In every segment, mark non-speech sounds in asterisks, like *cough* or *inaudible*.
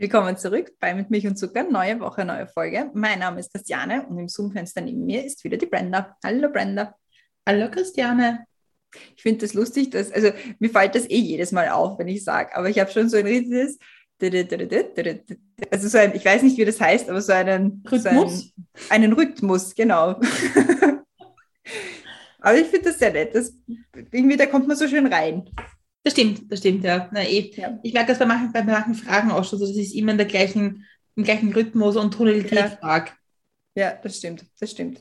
Willkommen zurück bei Mit Milch und Zucker, neue Woche, neue Folge. Mein Name ist Christiane und im Zoom-Fenster neben mir ist wieder die Brenda. Hallo Brenda. Hallo Christiane. Ich finde das lustig, dass, also mir fällt das eh jedes Mal auf, wenn ich sage, aber ich habe schon so ein riesiges, also so ein, ich weiß nicht, wie das heißt, aber so einen Rhythmus? So einen, einen Rhythmus, genau. *laughs* aber ich finde das sehr nett. Das, irgendwie, da kommt man so schön rein. Das stimmt, das stimmt, ja. Na, eh. Ja. Ich merke das bei manchen, bei manchen Fragen auch schon, so, dass ich immer in der gleichen, im gleichen Rhythmus und Tonalität Ja. frage. Ja, das stimmt, das stimmt.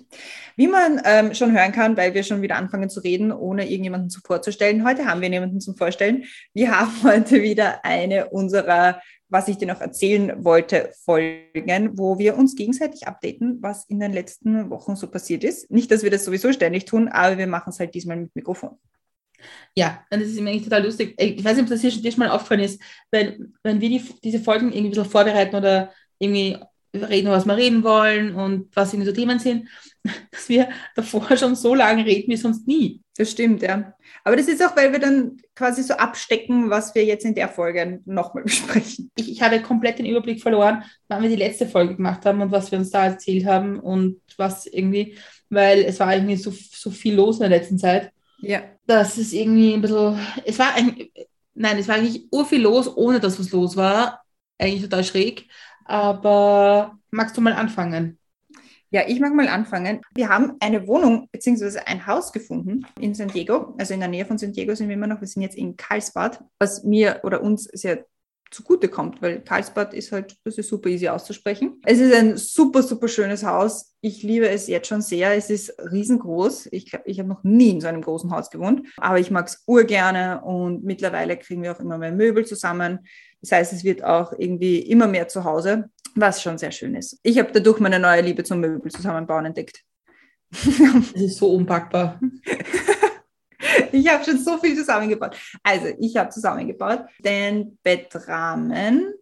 Wie man ähm, schon hören kann, weil wir schon wieder anfangen zu reden, ohne irgendjemanden zu vorzustellen. Heute haben wir niemanden zum Vorstellen. Wir haben *laughs* heute wieder eine unserer, was ich dir noch erzählen wollte, Folgen, wo wir uns gegenseitig updaten, was in den letzten Wochen so passiert ist. Nicht, dass wir das sowieso ständig tun, aber wir machen es halt diesmal mit Mikrofon. Ja, und das ist immer eigentlich total lustig. Ich weiß nicht, ob das dir schon, dir schon mal aufgefallen ist, wenn, wenn wir die, diese Folgen irgendwie ein bisschen vorbereiten oder irgendwie reden, was wir reden wollen und was irgendwie so Themen sind, *laughs* dass wir davor schon so lange reden wie sonst nie. Das stimmt, ja. Aber das ist auch, weil wir dann quasi so abstecken, was wir jetzt in der Folge nochmal *laughs* besprechen. Ich, ich habe komplett den Überblick verloren, wann wir die letzte Folge gemacht haben und was wir uns da erzählt haben und was irgendwie, weil es war irgendwie so, so viel los in der letzten Zeit. Ja. Das ist irgendwie ein bisschen, es war ein, nein, es war eigentlich urviel los, ohne dass was los war. Eigentlich total schräg. Aber magst du mal anfangen? Ja, ich mag mal anfangen. Wir haben eine Wohnung bzw. ein Haus gefunden in San Diego. Also in der Nähe von San Diego sind wir immer noch. Wir sind jetzt in Karlsbad, was mir oder uns sehr zugute kommt, weil Karlsbad ist halt, das ist super easy auszusprechen. Es ist ein super, super schönes Haus. Ich liebe es jetzt schon sehr. Es ist riesengroß. Ich glaube, ich habe noch nie in so einem großen Haus gewohnt, aber ich mag es urgerne und mittlerweile kriegen wir auch immer mehr Möbel zusammen. Das heißt, es wird auch irgendwie immer mehr zu Hause, was schon sehr schön ist. Ich habe dadurch meine neue Liebe zum Möbel zusammenbauen entdeckt. Es ist so unpackbar. *laughs* *laughs* Ich habe schon so viel zusammengebaut. Also, ich habe zusammengebaut den Bettrahmen,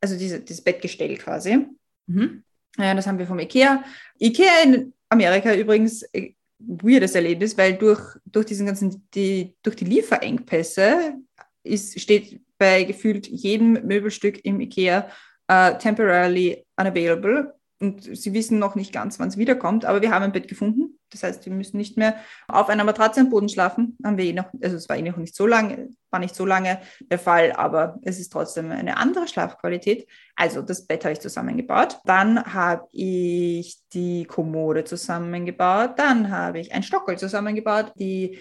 also diese, dieses Bettgestell quasi. Mhm. Ja, das haben wir vom IKEA. IKEA in Amerika übrigens äh, weirdes Erlebnis, weil durch, durch diesen ganzen, die, durch die Lieferengpässe ist, steht bei gefühlt jedem Möbelstück im IKEA äh, temporarily unavailable. Und sie wissen noch nicht ganz, wann es wiederkommt, aber wir haben ein Bett gefunden. Das heißt, wir müssen nicht mehr auf einer Matratze am Boden schlafen. Haben wir eh noch, also es war eh noch nicht so lange, war nicht so lange der Fall, aber es ist trotzdem eine andere Schlafqualität. Also das Bett habe ich zusammengebaut. Dann habe ich die Kommode zusammengebaut. Dann habe ich ein Stockerl zusammengebaut, die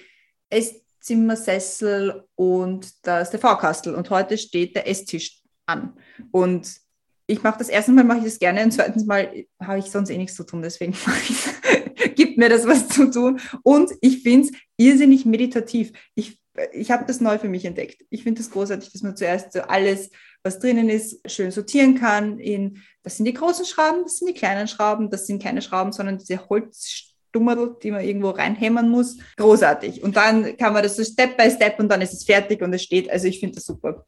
Esszimmersessel und das TV-Kastel. Und heute steht der Esstisch an. Und ich mache das erste Mal mache ich das gerne und zweitens Mal habe ich sonst eh nichts zu tun, deswegen *laughs* gibt mir das was zu tun. Und ich finde es irrsinnig meditativ. Ich, ich habe das neu für mich entdeckt. Ich finde es das großartig, dass man zuerst so alles, was drinnen ist, schön sortieren kann. In, das sind die großen Schrauben, das sind die kleinen Schrauben, das sind keine Schrauben, sondern diese Holzstummerl, die man irgendwo reinhämmern muss. Großartig. Und dann kann man das so Step by Step und dann ist es fertig und es steht. Also ich finde das super.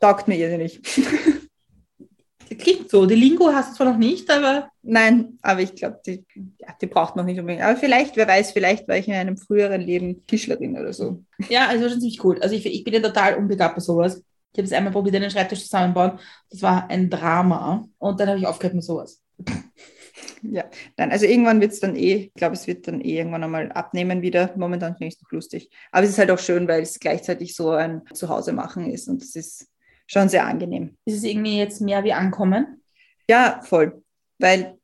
Taugt mir irrsinnig. *laughs* Klingt so. Die Lingo hast du zwar noch nicht, aber Nein, aber ich glaube, die, ja, die braucht man nicht unbedingt. Aber vielleicht, wer weiß, vielleicht war ich in einem früheren Leben Tischlerin oder so. ja, also schon ziemlich cool. Also ich, ich bin ja total unbegabt bei sowas. Ich habe es einmal probiert, einen Schreibtisch zusammenbauen. Das war ein Drama. Und dann habe ich aufgehört mit sowas. Ja, nein, also irgendwann wird es dann eh, ich glaube, es wird dann eh irgendwann einmal abnehmen wieder. Momentan finde ich es noch lustig. Aber es ist halt auch schön, weil es gleichzeitig so ein Zuhause machen ist und es ist schon sehr angenehm. Ist es irgendwie jetzt mehr wie ankommen? Ja, voll. Weil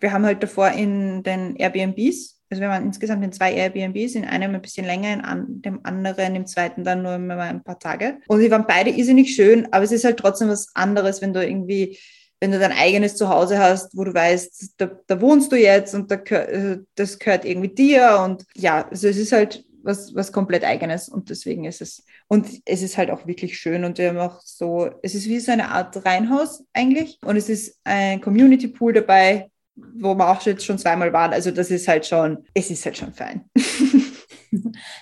wir haben halt davor in den Airbnbs, also wir waren insgesamt in zwei Airbnbs, in einem ein bisschen länger, in dem anderen, im zweiten dann nur mal ein paar Tage. Und die waren beide irrsinnig schön, aber es ist halt trotzdem was anderes, wenn du irgendwie, wenn du dein eigenes Zuhause hast, wo du weißt, da, da wohnst du jetzt und da, äh, das gehört irgendwie dir und ja, also es ist halt was, was komplett eigenes und deswegen ist es, und es ist halt auch wirklich schön und wir haben auch so, es ist wie so eine Art Reihenhaus eigentlich und es ist ein Community Pool dabei, wo wir auch jetzt schon zweimal waren. Also das ist halt schon, es ist halt schon fein. *laughs*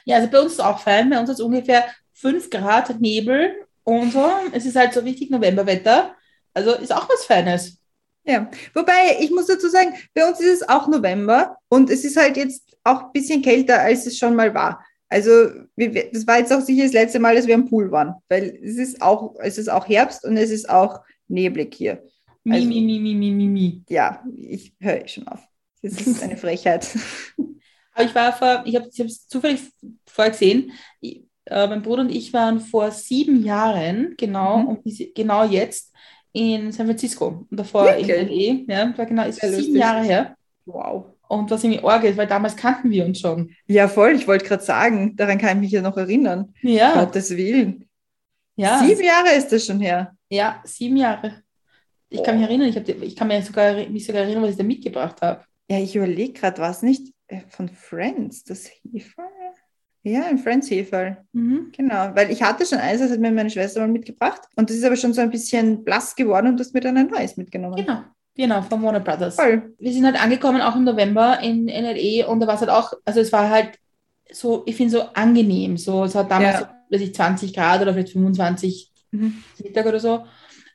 Ja, also bei uns ist es auch fein. Bei uns ist ungefähr 5 Grad Nebel und so. Es ist halt so richtig Novemberwetter. Also ist auch was Feines. Ja, wobei ich muss dazu sagen, bei uns ist es auch November und es ist halt jetzt auch ein bisschen kälter, als es schon mal war. Also das war jetzt auch sicher das letzte Mal, dass wir am Pool waren, weil es ist auch, es ist auch Herbst und es ist auch neblig hier. Mi, Also- mi, mi, mi, mi, mi, mi. Ja, ich höre schon auf. Das ist eine Frechheit. *laughs* Aber ich war vor, ich habe es zufällig vorher gesehen, ich, äh, mein Bruder und ich waren vor sieben Jahren, genau, Mhm. und diese, genau jetzt in San Francisco und davor in Wirklich? LA. Ja, das war genau, ist Sehr sieben lustig. Jahre her. Wow. Und was irgendwie arg ist, weil damals kannten wir uns schon. Ja, voll. Ich wollte gerade sagen, daran kann ich mich ja noch erinnern. Ja, Gottes Willen. ja, Sieben Jahre ist das schon her. ja, sieben Jahre. Ich kann mich erinnern, ich, hab, ich kann mich sogar, mich sogar erinnern, was ich da mitgebracht habe. Ja, ich überlege gerade, war es nicht äh, von Friends, das Hefe? Ja, ein Friends Hefe. Mhm. Genau, weil ich hatte schon eins, das hat mir meine Schwester mal mitgebracht. Und das ist aber schon so ein bisschen blass geworden und du hast mir dann ein neues mitgenommen. Genau, genau, von Warner Brothers. Voll. wir sind halt angekommen, auch im November in NLE und da war es halt auch, also es war halt so, ich finde so angenehm, so, es hat damals, Ja. so, weiß ich, 20 Grad oder vielleicht 25 Mhm. Mittag oder so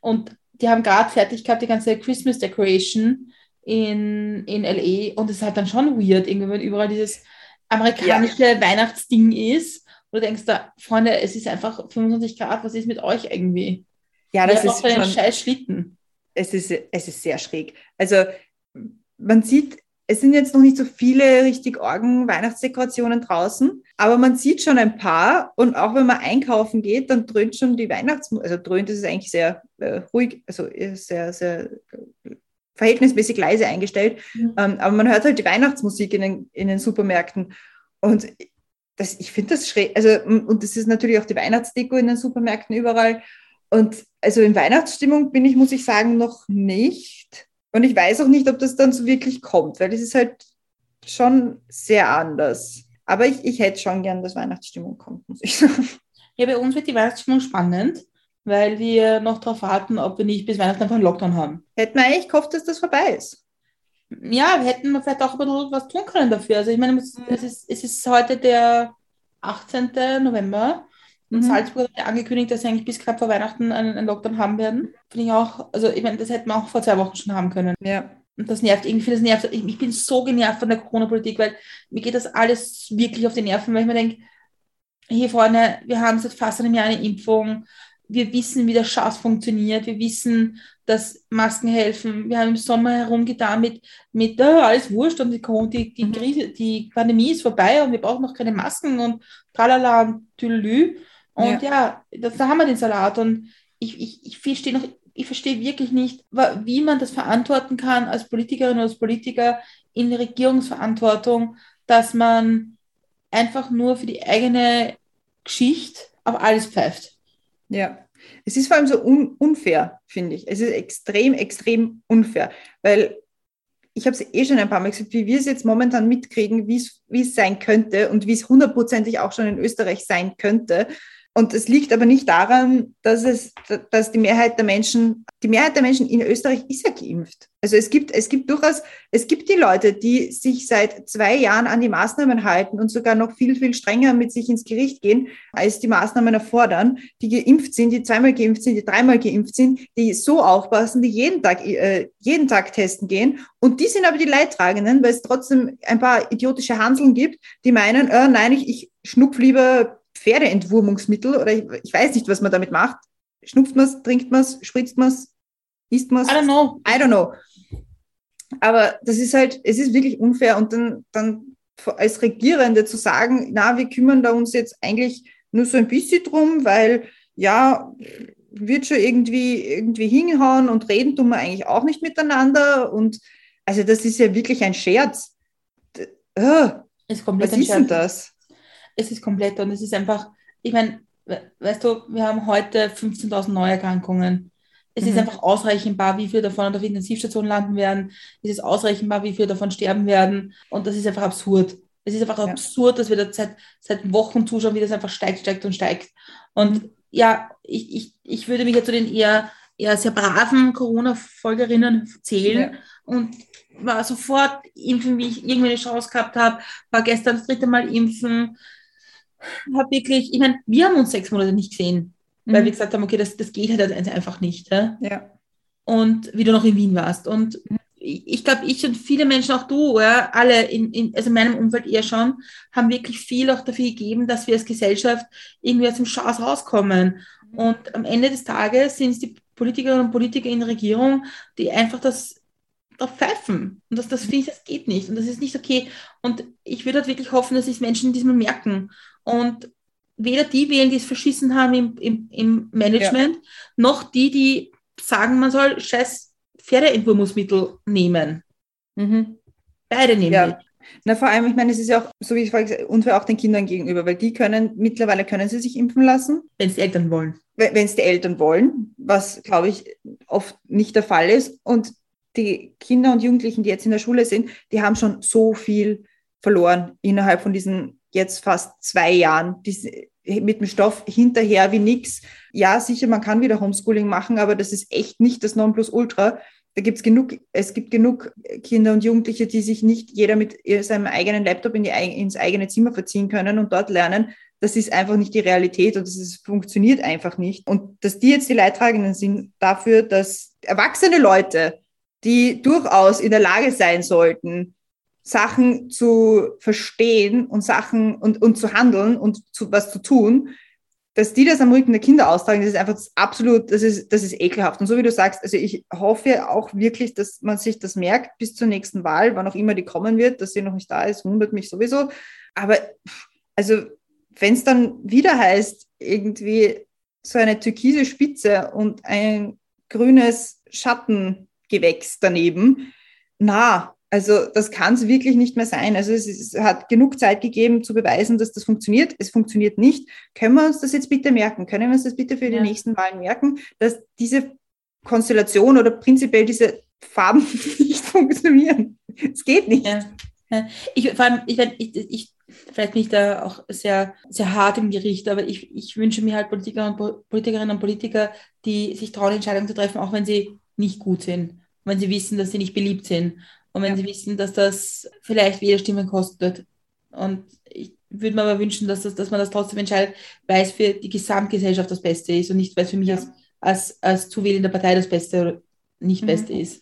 und die haben gerade fertig gehabt, die ganze Christmas Decoration in, in LE und es ist halt dann schon weird, irgendwie, wenn überall dieses amerikanische Weihnachtsding ist und du denkst da, Freunde, es ist einfach 25 Grad, was ist mit euch irgendwie? Ja, das ist schon, scheiß Schlitten. es ist, es ist sehr schräg. Also man sieht, es sind jetzt noch nicht so viele richtig Orgen Weihnachtsdekorationen draußen, aber man sieht schon ein paar und auch wenn man einkaufen geht, dann dröhnt schon die Weihnachtsmusik, also dröhnt ist es eigentlich sehr äh, ruhig, also ist sehr, sehr äh, verhältnismäßig leise eingestellt, Mhm. ähm, aber man hört halt die Weihnachtsmusik in den, in den Supermärkten und das, ich finde das schräg, also und das ist natürlich auch die Weihnachtsdeko in den Supermärkten überall und also in Weihnachtsstimmung bin ich, muss ich sagen, noch nicht. Und ich weiß auch nicht, ob das dann so wirklich kommt, weil es ist halt schon sehr anders. Aber ich, ich hätte schon gern, dass Weihnachtsstimmung kommt, muss ich sagen. Ja, bei uns wird die Weihnachtsstimmung spannend, weil wir noch darauf warten, ob wir nicht bis Weihnachten einfach einen Lockdown haben. Hätte man eigentlich gehofft, dass das vorbei ist. Ja, wir hätten vielleicht auch ein bisschen was tun können dafür. Also ich meine, es, es, ist, es ist heute der 18. November und Mhm. Salzburg hat angekündigt, dass sie eigentlich bis knapp vor Weihnachten einen, einen Lockdown haben werden. Finde ich auch, also ich meine, das hätten wir auch vor zwei Wochen schon haben können. Ja. Und das nervt irgendwie, das nervt. Ich, ich bin so genervt von der Corona-Politik, weil mir geht das alles wirklich auf die Nerven, weil ich mir denke, hier vorne, wir haben seit fast einem Jahr eine Impfung. Wir wissen, wie der Schatz funktioniert. Wir wissen, dass Masken helfen. Wir haben im Sommer herumgetan mit, mit äh, alles wurscht und die, die, die, Mhm. Krise, die Pandemie ist vorbei und wir brauchen noch keine Masken und tralala und tüdelü. Und ja, das, da haben wir den Salat. Und ich, ich, ich verstehe noch, ich verstehe wirklich nicht, wie man das verantworten kann als Politikerin oder als Politiker in der Regierungsverantwortung, dass man einfach nur für die eigene Geschichte auf alles pfeift. Ja. Es ist vor allem so un unfair, finde ich. Es ist extrem, extrem unfair, weil ich habe es eh schon ein paar Mal gesagt, wie wir es jetzt momentan mitkriegen, wie es sein könnte und wie es hundertprozentig auch schon in Österreich sein könnte. Und es liegt aber nicht daran, dass es, dass die Mehrheit der Menschen, die Mehrheit der Menschen in Österreich ist ja geimpft. Also es gibt, es gibt durchaus, es gibt die Leute, die sich seit zwei Jahren an die Maßnahmen halten und sogar noch viel, viel strenger mit sich ins Gericht gehen, als die Maßnahmen erfordern, die geimpft sind, die zweimal geimpft sind, die dreimal geimpft sind, die so aufpassen, die jeden Tag, äh, jeden Tag testen gehen. Und die sind aber die Leidtragenden, weil es trotzdem ein paar idiotische Hanseln gibt, die meinen, äh, nein, ich, ich schnupf lieber Pferdeentwurmungsmittel oder ich, ich weiß nicht, was man damit macht. Schnupft man es, trinkt man es, spritzt man es, isst man es? I don't know. I don't know. Aber das ist halt, es ist wirklich unfair und dann, dann als Regierende zu sagen, na, wir kümmern da uns jetzt eigentlich nur so ein bisschen drum, weil ja, wird schon irgendwie, irgendwie hinhauen und reden tun wir eigentlich auch nicht miteinander und also das ist ja wirklich ein Scherz. Äh, Ist komplett was ist denn das? Es ist komplett und es ist einfach, ich meine, we- weißt du, wir haben heute 15.000 Neuerkrankungen. Es ist Mhm. einfach ausrechenbar, wie viele davon auf Intensivstationen landen werden. Es ist ausrechenbar, wie viele davon sterben werden. Und das ist einfach absurd. Es ist einfach Ja. absurd, dass wir da seit, seit Wochen zuschauen, wie das einfach steigt, steigt und steigt. Und ja, ich, ich, ich würde mich ja zu den eher, eher sehr braven Corona-Folgerinnen zählen. Ja. Und war sofort impfen, wie ich irgendwie eine Chance gehabt habe, war gestern das dritte Mal impfen, habe wirklich, ich meine, wir haben uns sechs Monate nicht gesehen, weil Mhm. wir gesagt haben, okay, das, das geht halt einfach nicht. Ja? Ja. und wie du noch in Wien warst. Und ich ich glaube, ich und viele Menschen, auch du, ja, alle in, in, also in meinem Umfeld eher schon, haben wirklich viel auch dafür gegeben, dass wir als Gesellschaft irgendwie aus dem Schaß rauskommen. Und am Ende des Tages sind es die Politikerinnen und Politiker in der Regierung, die einfach das drauf pfeifen. Und das, das finde ich, das geht nicht. Und das ist nicht okay. Und ich würde halt wirklich hoffen, dass es Menschen diesmal merken. Und weder die wählen, die es verschissen haben im, im, im Management, noch die, die sagen, man soll scheiß Pferdeentwurmungsmittel nehmen. Mhm. Beide nehmen. Ja. Na, vor allem, ich meine, es ist ja auch, so wie ich vorhin gesagt habe, unfair auch den Kindern gegenüber, weil die können, mittlerweile können sie sich impfen lassen, Wenn es die Eltern wollen. wenn es die Eltern wollen, was, glaube ich, oft nicht der Fall ist. Und die Kinder und Jugendlichen, die jetzt in der Schule sind, die haben schon so viel verloren innerhalb von diesen jetzt fast zwei Jahren. Mit dem Stoff hinterher wie nix. Ja, sicher, man kann wieder Homeschooling machen, aber das ist echt nicht das Nonplusultra. Da gibt's genug, es gibt genug Kinder und Jugendliche, die sich nicht jeder mit seinem eigenen Laptop in die, ins eigene Zimmer verziehen können und dort lernen. Das ist einfach nicht die Realität und ist, funktioniert einfach nicht. Und dass die jetzt die Leidtragenden sind dafür, dass erwachsene Leute, die durchaus in der Lage sein sollten, Sachen zu verstehen und Sachen und, und zu handeln und zu, was zu tun, dass die das am Rücken der Kinder austragen, das ist einfach das absolut, das ist, das ist ekelhaft. Und so wie du sagst, also ich hoffe auch wirklich, dass man sich das merkt bis zur nächsten Wahl, wann auch immer die kommen wird, dass sie noch nicht da ist, wundert mich sowieso. Aber also, wenn es dann wieder heißt, irgendwie so eine türkise Spitze und ein grünes Schattengewächs daneben, na, also das kann es wirklich nicht mehr sein. Also es, ist, es, hat genug Zeit gegeben zu beweisen, dass das funktioniert. Es funktioniert nicht. Können wir uns das jetzt bitte merken? Können wir uns das bitte für die Ja. nächsten Wahlen merken, dass diese Konstellation oder prinzipiell diese Farben *laughs* nicht funktionieren? Es geht nicht. Ja. Ich, vor allem, ich, ich, ich, vielleicht bin ich da auch sehr, sehr hart im Gericht, aber ich, ich wünsche mir halt Politiker und Po- Politikerinnen und Politiker, die sich trauen, Entscheidungen zu treffen, auch wenn sie nicht gut sind. Wenn sie wissen, dass sie nicht beliebt sind. Und wenn Ja. sie wissen, dass das vielleicht Wählerstimmen kostet. Und ich würde mir aber wünschen, dass, das, dass man das trotzdem entscheidet, weil es für die Gesamtgesellschaft das Beste ist und nicht, weil es für mich Ja. als, als, als zuwählende Partei das Beste oder nicht Mhm. Beste ist.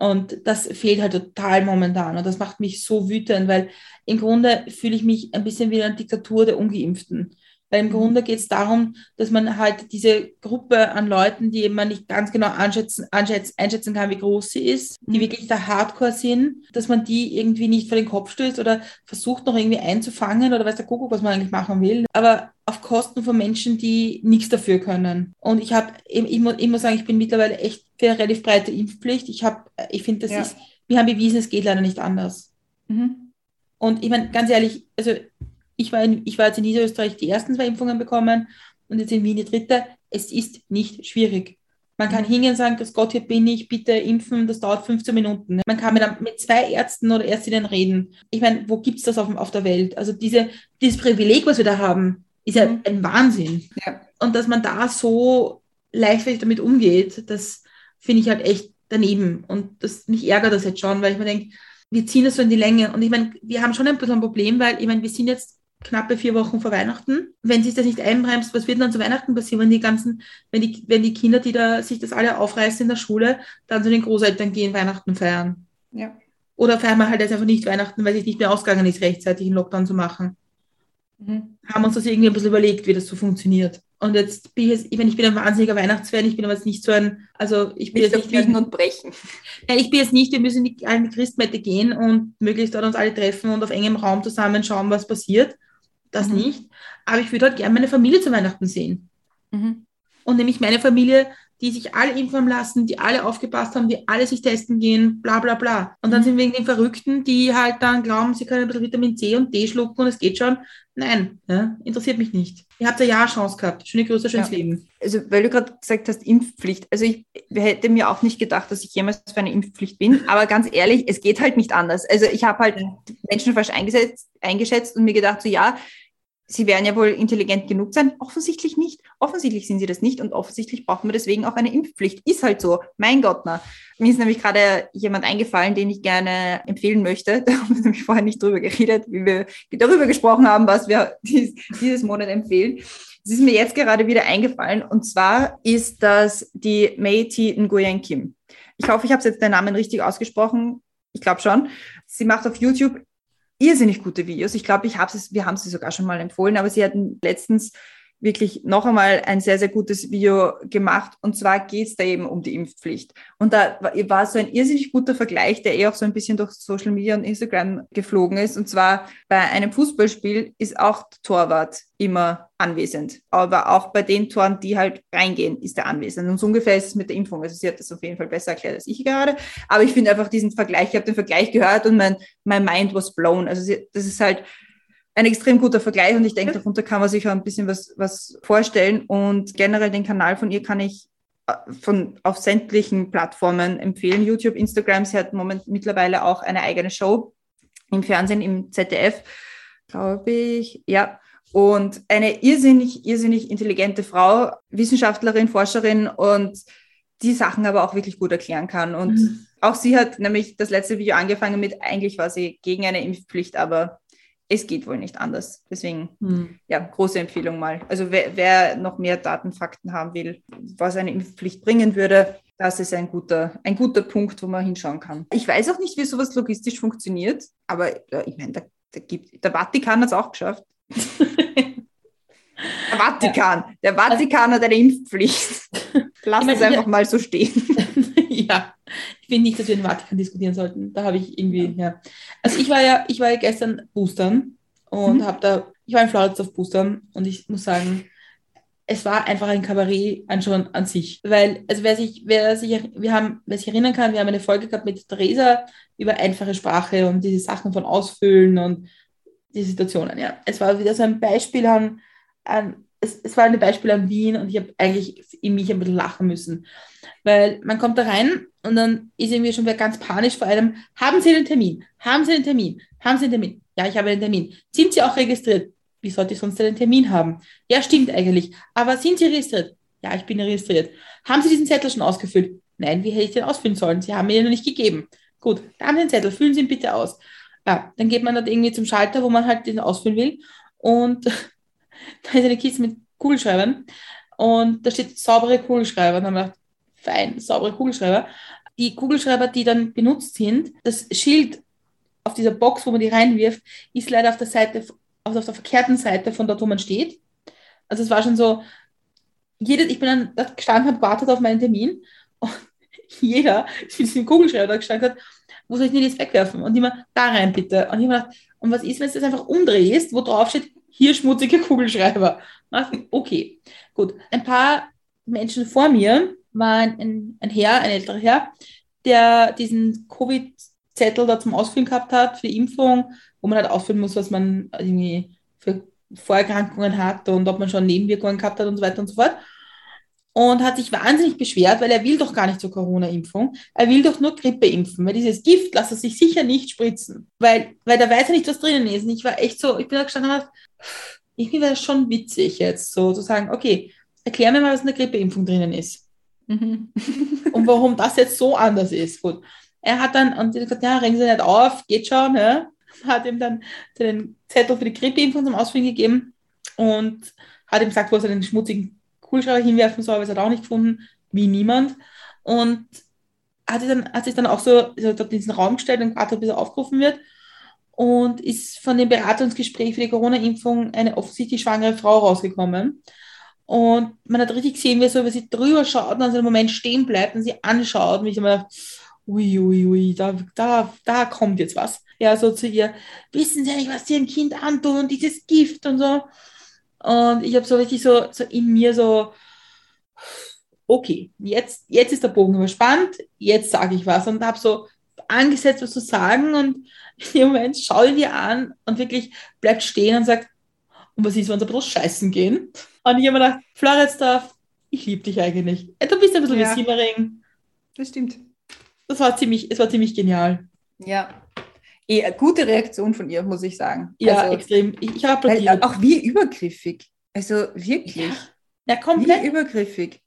Und das fehlt halt total momentan. Und das macht mich so wütend, weil im Grunde fühle ich mich ein bisschen wie eine Diktatur der Ungeimpften. Weil im Mhm. Grunde geht es darum, dass man halt diese Gruppe an Leuten, die man nicht ganz genau anschätzen, einschätzen kann, wie groß sie ist, die Mhm. wirklich da hardcore sind, dass man die irgendwie nicht vor den Kopf stößt oder versucht noch irgendwie einzufangen oder weiß der Kuckuck, was man eigentlich machen will. Aber auf Kosten von Menschen, die nichts dafür können. Und ich habe, ich, ich muss sagen, ich bin mittlerweile echt für eine relativ breite Impfpflicht. Ich habe, ich finde, das Ja. ist, wir haben bewiesen, es geht leider nicht anders. Mhm. Und ich meine, ganz ehrlich, also ich war, in, ich war jetzt in Niederösterreich die ersten zwei Impfungen bekommen und jetzt in Wien die dritte. Es ist nicht schwierig. Man kann hingehen und sagen, Gott, hier bin ich, bitte impfen, das dauert 15 Minuten. Man kann mit, mit zwei Ärzten oder Ärztinnen reden. Ich meine, wo gibt es das auf, auf der Welt? Also diese, dieses Privileg, was wir da haben, ist ja Mhm. ein Wahnsinn. Ja. Und dass man da so leichtfertig damit umgeht, das finde ich halt echt daneben. Und das, mich ärgert das jetzt schon, weil ich mir denke, wir ziehen das so in die Länge. Und ich meine, wir haben schon ein bisschen ein Problem, weil ich meine, wir sind jetzt knappe vier Wochen vor Weihnachten. Wenn sich das nicht einbremst, was wird dann zu Weihnachten passieren, wenn die ganzen, wenn die, wenn die Kinder, die da sich das alle aufreißen in der Schule, dann zu den Großeltern gehen, Weihnachten feiern? Ja. Oder feiern wir halt jetzt einfach nicht Weihnachten, weil sich nicht mehr ausgegangen ist, rechtzeitig einen Lockdown zu machen? Mhm. haben uns das irgendwie ein bisschen überlegt, wie das so funktioniert. Und jetzt bin ich jetzt, ich, meine, ich bin ein wahnsinniger Weihnachtsfan, ich bin aber jetzt nicht so ein, also ich bin Nicht jetzt nicht ein, und Brechen. *laughs* ja, ich bin jetzt nicht, wir müssen in die Christmette gehen und möglichst dort uns alle treffen und auf engem Raum zusammen schauen, was passiert. Das Mhm. nicht. Aber ich würde halt gerne meine Familie zu Weihnachten sehen. Mhm. Und nämlich meine Familie, die sich alle impfen lassen, die alle aufgepasst haben, die alle sich testen gehen, bla bla bla. Und dann Mhm. sind wir den Verrückten, die halt dann glauben, sie können ein bisschen Vitamin C und D schlucken und es geht schon. Nein, ja, interessiert mich nicht. Ihr habt eine Jahrchance gehabt. Schöne Grüße, schönes Ja. Leben. Also, weil du gerade gesagt hast, Impfpflicht. Also, ich hätte mir auch nicht gedacht, dass ich jemals für eine Impfpflicht bin. *laughs* Aber ganz ehrlich, es geht halt nicht anders. Also, ich habe halt Ja. Menschen falsch eingesetzt, eingeschätzt und mir gedacht, so ja, sie werden ja wohl intelligent genug sein. Offensichtlich nicht. Offensichtlich sind sie das nicht und offensichtlich brauchen wir deswegen auch eine Impfpflicht. Ist halt so. Mein Gott, na. Mir ist nämlich gerade jemand eingefallen, den ich gerne empfehlen möchte. *laughs* Da haben wir nämlich vorher nicht drüber geredet, wie wir darüber gesprochen haben, was wir *laughs* dies, dieses Monat empfehlen. Es ist mir jetzt gerade wieder eingefallen und zwar ist das die Mei-Ti Nguyen Kim. Ich hoffe, ich habe jetzt den Namen richtig ausgesprochen. Ich glaube schon. Sie macht auf YouTube irrsinnig gute Videos. Ich glaube, ich habe es, wir haben sie sogar schon mal empfohlen, aber sie hatten letztens wirklich noch einmal ein sehr, sehr gutes Video gemacht. Und zwar geht es da eben um die Impfpflicht. Und da war so ein irrsinnig guter Vergleich, der eh auch so ein bisschen durch Social Media und Instagram geflogen ist. Und zwar bei einem Fußballspiel ist auch Torwart immer anwesend. Aber auch bei den Toren, die halt reingehen, ist er anwesend. Und so ungefähr ist es mit der Impfung. Also sie hat das auf jeden Fall besser erklärt als ich gerade. Aber ich finde einfach diesen Vergleich, ich habe den Vergleich gehört und mein, mein Mind was blown. Also sie, das ist halt ein extrem guter Vergleich und ich denke, darunter kann man sich auch ein bisschen was, was vorstellen. Und generell den Kanal von ihr kann ich äh, von, auf sämtlichen Plattformen empfehlen. YouTube, Instagram, sie hat moment, mittlerweile auch eine eigene Show im Fernsehen, im ZDF, glaube ich. Ja, und eine irrsinnig, irrsinnig intelligente Frau, Wissenschaftlerin, Forscherin und die Sachen aber auch wirklich gut erklären kann. Und mhm. auch sie hat nämlich das letzte Video angefangen mit, eigentlich war sie gegen eine Impfpflicht, aber es geht wohl nicht anders. Deswegen, hm. ja, große Empfehlung mal. Also wer, wer, noch mehr Datenfakten haben will, was eine Impfpflicht bringen würde, das ist ein guter, ein guter Punkt, wo man hinschauen kann. Ich weiß auch nicht, wie sowas logistisch funktioniert, aber ich meine, da, da gibt, der Vatikan hat es auch geschafft. *laughs* der Vatikan, der Vatikan hat eine Impfpflicht. *laughs* Lass es einfach mal so stehen. *laughs* ja, ich finde nicht, dass wir den Vatikan diskutieren sollten. Da habe ich irgendwie, ja. Also ich war ja, ich war ja gestern Boostern und mhm. habe da, ich war in Floridsdorf auf Boostern und ich muss sagen, es war einfach ein Kabarett anschauen an sich. Weil, also wer sich, wer sich, wir haben, wer sich erinnern kann, wir haben eine Folge gehabt mit Theresa über einfache Sprache und diese Sachen von Ausfüllen und die Situationen, ja. Es war wieder so ein Beispiel an, an es, es war ein Beispiel an Wien und ich habe eigentlich in mich ein bisschen lachen müssen. Weil man kommt da rein und dann ist irgendwie schon wieder ganz panisch vor allem, haben Sie einen Termin? Haben Sie einen Termin? Haben Sie einen Termin? Ja, ich habe einen Termin. Sind Sie auch registriert? Wie sollte ich sonst einen Termin haben? Ja, stimmt eigentlich. Aber sind Sie registriert? Ja, ich bin registriert. Haben Sie diesen Zettel schon ausgefüllt? Nein, wie hätte ich den ausfüllen sollen? Sie haben mir den noch nicht gegeben. Gut, da haben Sie den Zettel, füllen Sie ihn bitte aus. Ja, dann geht man dort irgendwie zum Schalter, wo man halt den ausfüllen will. Und da ist eine Kiste mit Kugelschreibern. Und da steht saubere Kugelschreiber. Und dann haben wir gedacht, fein, saubere Kugelschreiber. Die Kugelschreiber, die dann benutzt sind, das Schild auf dieser Box, wo man die reinwirft, ist leider auf der Seite, also auf der verkehrten Seite von dort, wo man steht. Also es war schon so, jeder, ich bin dann da gestanden, habe gewartet auf meinen Termin und *laughs* jeder, die diesen Kugelschreiber da gestanden hat, wo soll ich denn jetzt wegwerfen? Und immer da rein bitte. Und ich habe gedacht, und was ist, wenn du das einfach umdrehst, wo drauf steht, hier schmutzige Kugelschreiber? Okay, gut. Ein paar Menschen vor mir war ein, ein Herr, ein älterer Herr, der diesen Covid-Zettel da zum Ausfüllen gehabt hat für die Impfung, wo man halt ausfüllen muss, was man irgendwie für Vorerkrankungen hat und ob man schon Nebenwirkungen gehabt hat und so weiter und so fort. Und hat sich wahnsinnig beschwert, weil er will doch gar nicht zur Corona-Impfung. Er will doch nur Grippe impfen, weil dieses Gift lässt er sich sicher nicht spritzen, weil, weil da weiß er nicht, was drinnen ist. Und ich war echt so, ich bin da gestanden und irgendwie wäre das schon witzig jetzt, so zu sagen, okay, erklär mir mal, was in der Grippeimpfung drinnen ist. Mhm. und warum das jetzt so anders ist. Gut. Er hat dann, und gesagt, ja, regen Sie nicht auf, geht schon, ne? Hat ihm dann den Zettel für die Grippeimpfung zum Ausfüllen gegeben und hat ihm gesagt, wo er den schmutzigen Kugelschreiber hinwerfen soll, aber es hat auch nicht gefunden, wie niemand. Und hat sich dann, hat sich dann auch so, so in diesen Raum gestellt und gewartet, bis er aufgerufen wird und ist von dem Beratungsgespräch für die Corona-Impfung eine offensichtlich schwangere Frau rausgekommen. Und man hat richtig gesehen, wie er so über sie drüber schaut und dann so einen Moment stehen bleibt und sie anschaut. Und ich habe mir gedacht, ui, ui, ui, da, da, da kommt jetzt was. Ja, so zu ihr, wissen Sie eigentlich, was Sie ein Kind antun und dieses Gift und so. Und ich habe so richtig so, so in mir so, okay, jetzt, jetzt ist der Bogen überspannt, jetzt sage ich was und habe so angesetzt, was zu sagen und in dem Moment schau ihn dir an und wirklich bleibt stehen und sagt, und was ist, wenn sie bloß scheißen gehen? Und ich habe mir gedacht, Floridsdorf, ich liebe dich eigentlich. Du bist ein bisschen ja. wie Simmering. Das stimmt. Das war ziemlich, es war ziemlich genial. Ja. Eine gute Reaktion von ihr, muss ich sagen. Ja, also, extrem. Ich, ich habe applaudiert. auch wie übergriffig. Also wirklich. Ja, Wie komplett. übergriffig.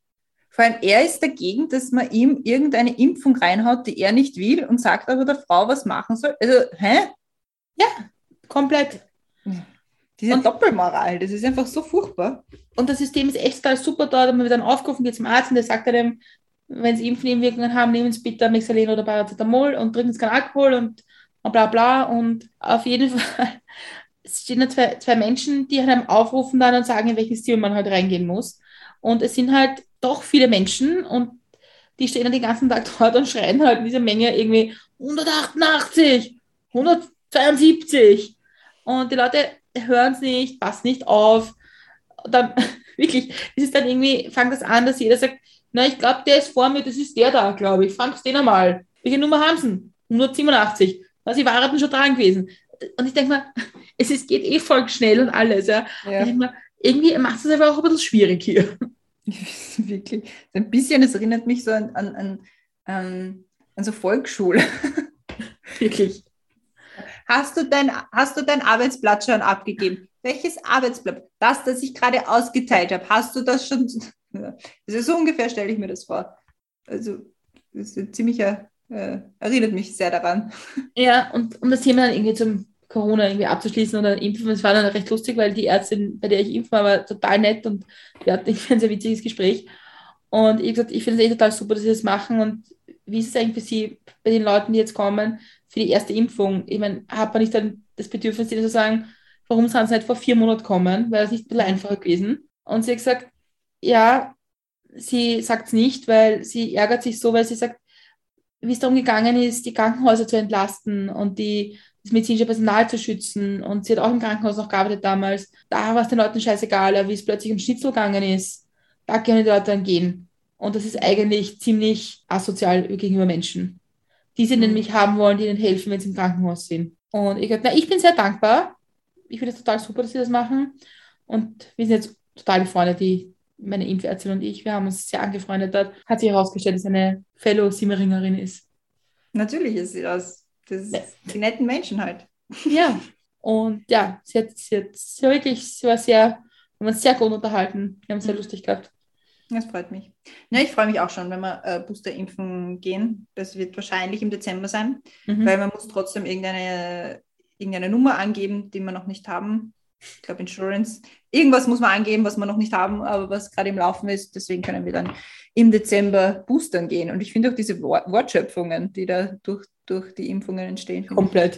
Vor allem, er ist dagegen, dass man ihm irgendeine Impfung reinhaut, die er nicht will und sagt aber der Frau, was machen soll. Also, hä? Komplett. Diese Und- Doppelmoral, das ist einfach so furchtbar. Und das System ist echt total super da. Da haben wir dann aufgerufen, geht zum Arzt und der sagt einem, wenn Sie Impfnebenwirkungen haben, nehmen Sie bitte Mexalen oder Paracetamol und trinken Sie keinen Alkohol und bla bla. Und auf jeden *laughs* Fall es stehen da zwei, zwei Menschen, die einem aufrufen dann und sagen, in welches Zimmer man halt reingehen muss. Und es sind halt doch viele Menschen und die stehen dann den ganzen Tag dort und schreien halt in dieser Menge irgendwie 188, 172. Und die Leute hören es nicht, passen nicht auf. Und dann *laughs* wirklich, es ist dann irgendwie, fängt das an, dass jeder sagt, na, ich glaube, der ist vor mir, das ist der da, glaube ich. Fragst den einmal. Welche Nummer haben sie? 187. Na, sie waren schon dran gewesen. Und ich denke mal, *laughs* es ist, geht eh voll schnell und alles. Ja. Ich Ja, denk mal, irgendwie macht es einfach auch ein bisschen schwierig hier. Wirklich. Ein bisschen, es erinnert mich so an, an, an, an, an so Volksschule. *laughs* Wirklich. Hast du, dein, hast du dein Arbeitsblatt schon abgegeben? Welches Arbeitsblatt? Das, das ich gerade ausgeteilt habe. Hast du das schon? *laughs* Also so ungefähr stelle ich mir das vor. Also das ist ein ziemlicher, äh, erinnert mich sehr daran. Ja, und um das Thema dann irgendwie zum Corona irgendwie abzuschließen oder impfen, es war dann recht lustig, weil die Ärztin, bei der ich impfen war, war total nett und wir hatten ein sehr witziges Gespräch. Und ich gesagt, ich finde es eh total super, dass sie das machen. Und wie ist es eigentlich für Sie, bei den Leuten, die jetzt kommen, für die erste Impfung? Ich meine, hat man nicht dann das Bedürfnis, denen zu sagen, warum sind sie nicht vor vier Monaten gekommen? Wäre das nicht ein bisschen einfacher gewesen? Und sie hat gesagt, ja, sie sagt es nicht, weil sie ärgert sich so, weil sie sagt, wie es darum gegangen ist, die Krankenhäuser zu entlasten und die, das medizinische Personal zu schützen. Und sie hat auch im Krankenhaus noch gearbeitet damals. Da war es den Leuten scheißegal, wie es plötzlich um Schnitzel gegangen ist, da können die Leute dann gehen. Und das ist eigentlich ziemlich asozial gegenüber Menschen. Die sie Mhm. nämlich haben wollen, die ihnen helfen, wenn sie im Krankenhaus sind. Und ich, na, ich bin sehr dankbar. Ich finde es total super, dass sie das machen. Und wir sind jetzt total befreundet, die, meine Impfärztin und ich. Wir haben uns sehr angefreundet dort. Hat sich herausgestellt, dass sie eine Fellow-Simmeringerin ist. Natürlich ist sie das. Das Ja. die netten Menschen halt. Ja. Und ja, sie hat, sie hat sie war wirklich, sie war sehr, wir haben uns sehr gut unterhalten. Wir haben es sehr Mhm. lustig gehabt. Das freut mich. Ja, ich freue mich auch schon, wenn wir äh, Booster impfen gehen. Das wird wahrscheinlich im Dezember sein, Mhm. weil man muss trotzdem irgendeine, irgendeine Nummer angeben, die wir noch nicht haben. Ich glaube Insurance. Irgendwas muss man angeben, was wir noch nicht haben, aber was gerade im Laufen ist. Deswegen können wir dann im Dezember boostern gehen. Und ich finde auch diese Wor Wortschöpfungen, die da durch, durch die Impfungen entstehen, finde ich, Komplett.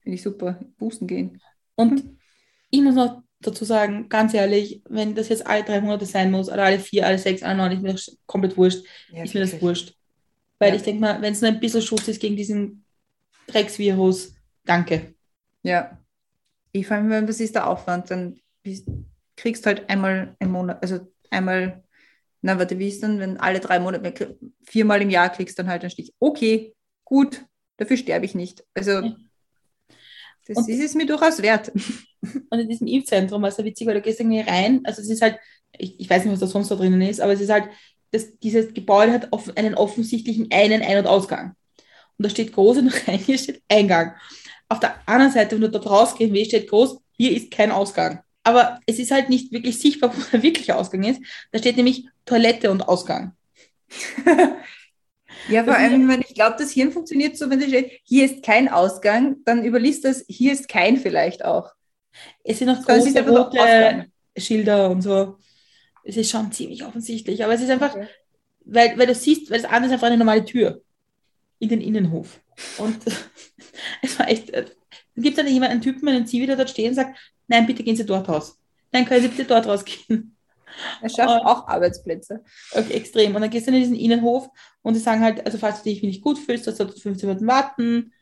find ich super. Boosten gehen. Und ich muss noch dazu sagen, ganz ehrlich, wenn das jetzt alle drei Monate sein muss, oder alle vier, alle sechs, alle neun, ist mir das komplett wurscht. Ja, ist mir das wurscht. Weil Ja. ich denke mal, wenn es nur ein bisschen Schutz ist gegen diesen Drecksvirus, danke. Ja. Ich vor allem, wenn was ist der Aufwand, dann kriegst halt einmal im Monat, also einmal, na warte, wie ist dann, wenn alle drei Monate, viermal im Jahr kriegst, dann halt einen Stich. Okay, gut, dafür sterbe ich nicht. Also das Und- ist es mir durchaus wert. *laughs* Und in diesem Impfzentrum war es ja witzig, weil du gehst irgendwie rein, also es ist halt, ich, ich weiß nicht, was da sonst da drinnen ist, aber es ist halt, das, dieses Gebäude hat off einen offensichtlichen einen Ein- und Ausgang. Und da steht groß und *laughs* rein, hier steht Eingang. Auf der anderen Seite, wenn du dort rausgehen willst, steht groß, hier ist kein Ausgang. Aber es ist halt nicht wirklich sichtbar, wo der wirkliche Ausgang ist. Da steht nämlich Toilette und Ausgang. *laughs* Ja, vor ist allem, wenn ich glaube, das Hirn funktioniert so, wenn es steht, hier ist kein Ausgang, dann überliest das, hier ist kein vielleicht auch. Es sind noch ist große nur rote Ausgang. Schilder und so. Es ist schon ziemlich offensichtlich, aber es ist einfach, Okay. weil, weil du siehst, weil das andere ist einfach eine normale Tür in den Innenhof. Und *laughs* es war echt, äh, dann gibt es dann jemanden, einen Typen, einen Zivi, der dort steht und sagt, nein, bitte gehen Sie dort raus. Nein, können Sie bitte dort rausgehen. *laughs* Er schafft Oh. auch Arbeitsplätze. Okay, extrem. Und dann gehst du in diesen Innenhof und die sagen halt, also falls du dich nicht gut fühlst, dass du dort 15 Minuten warten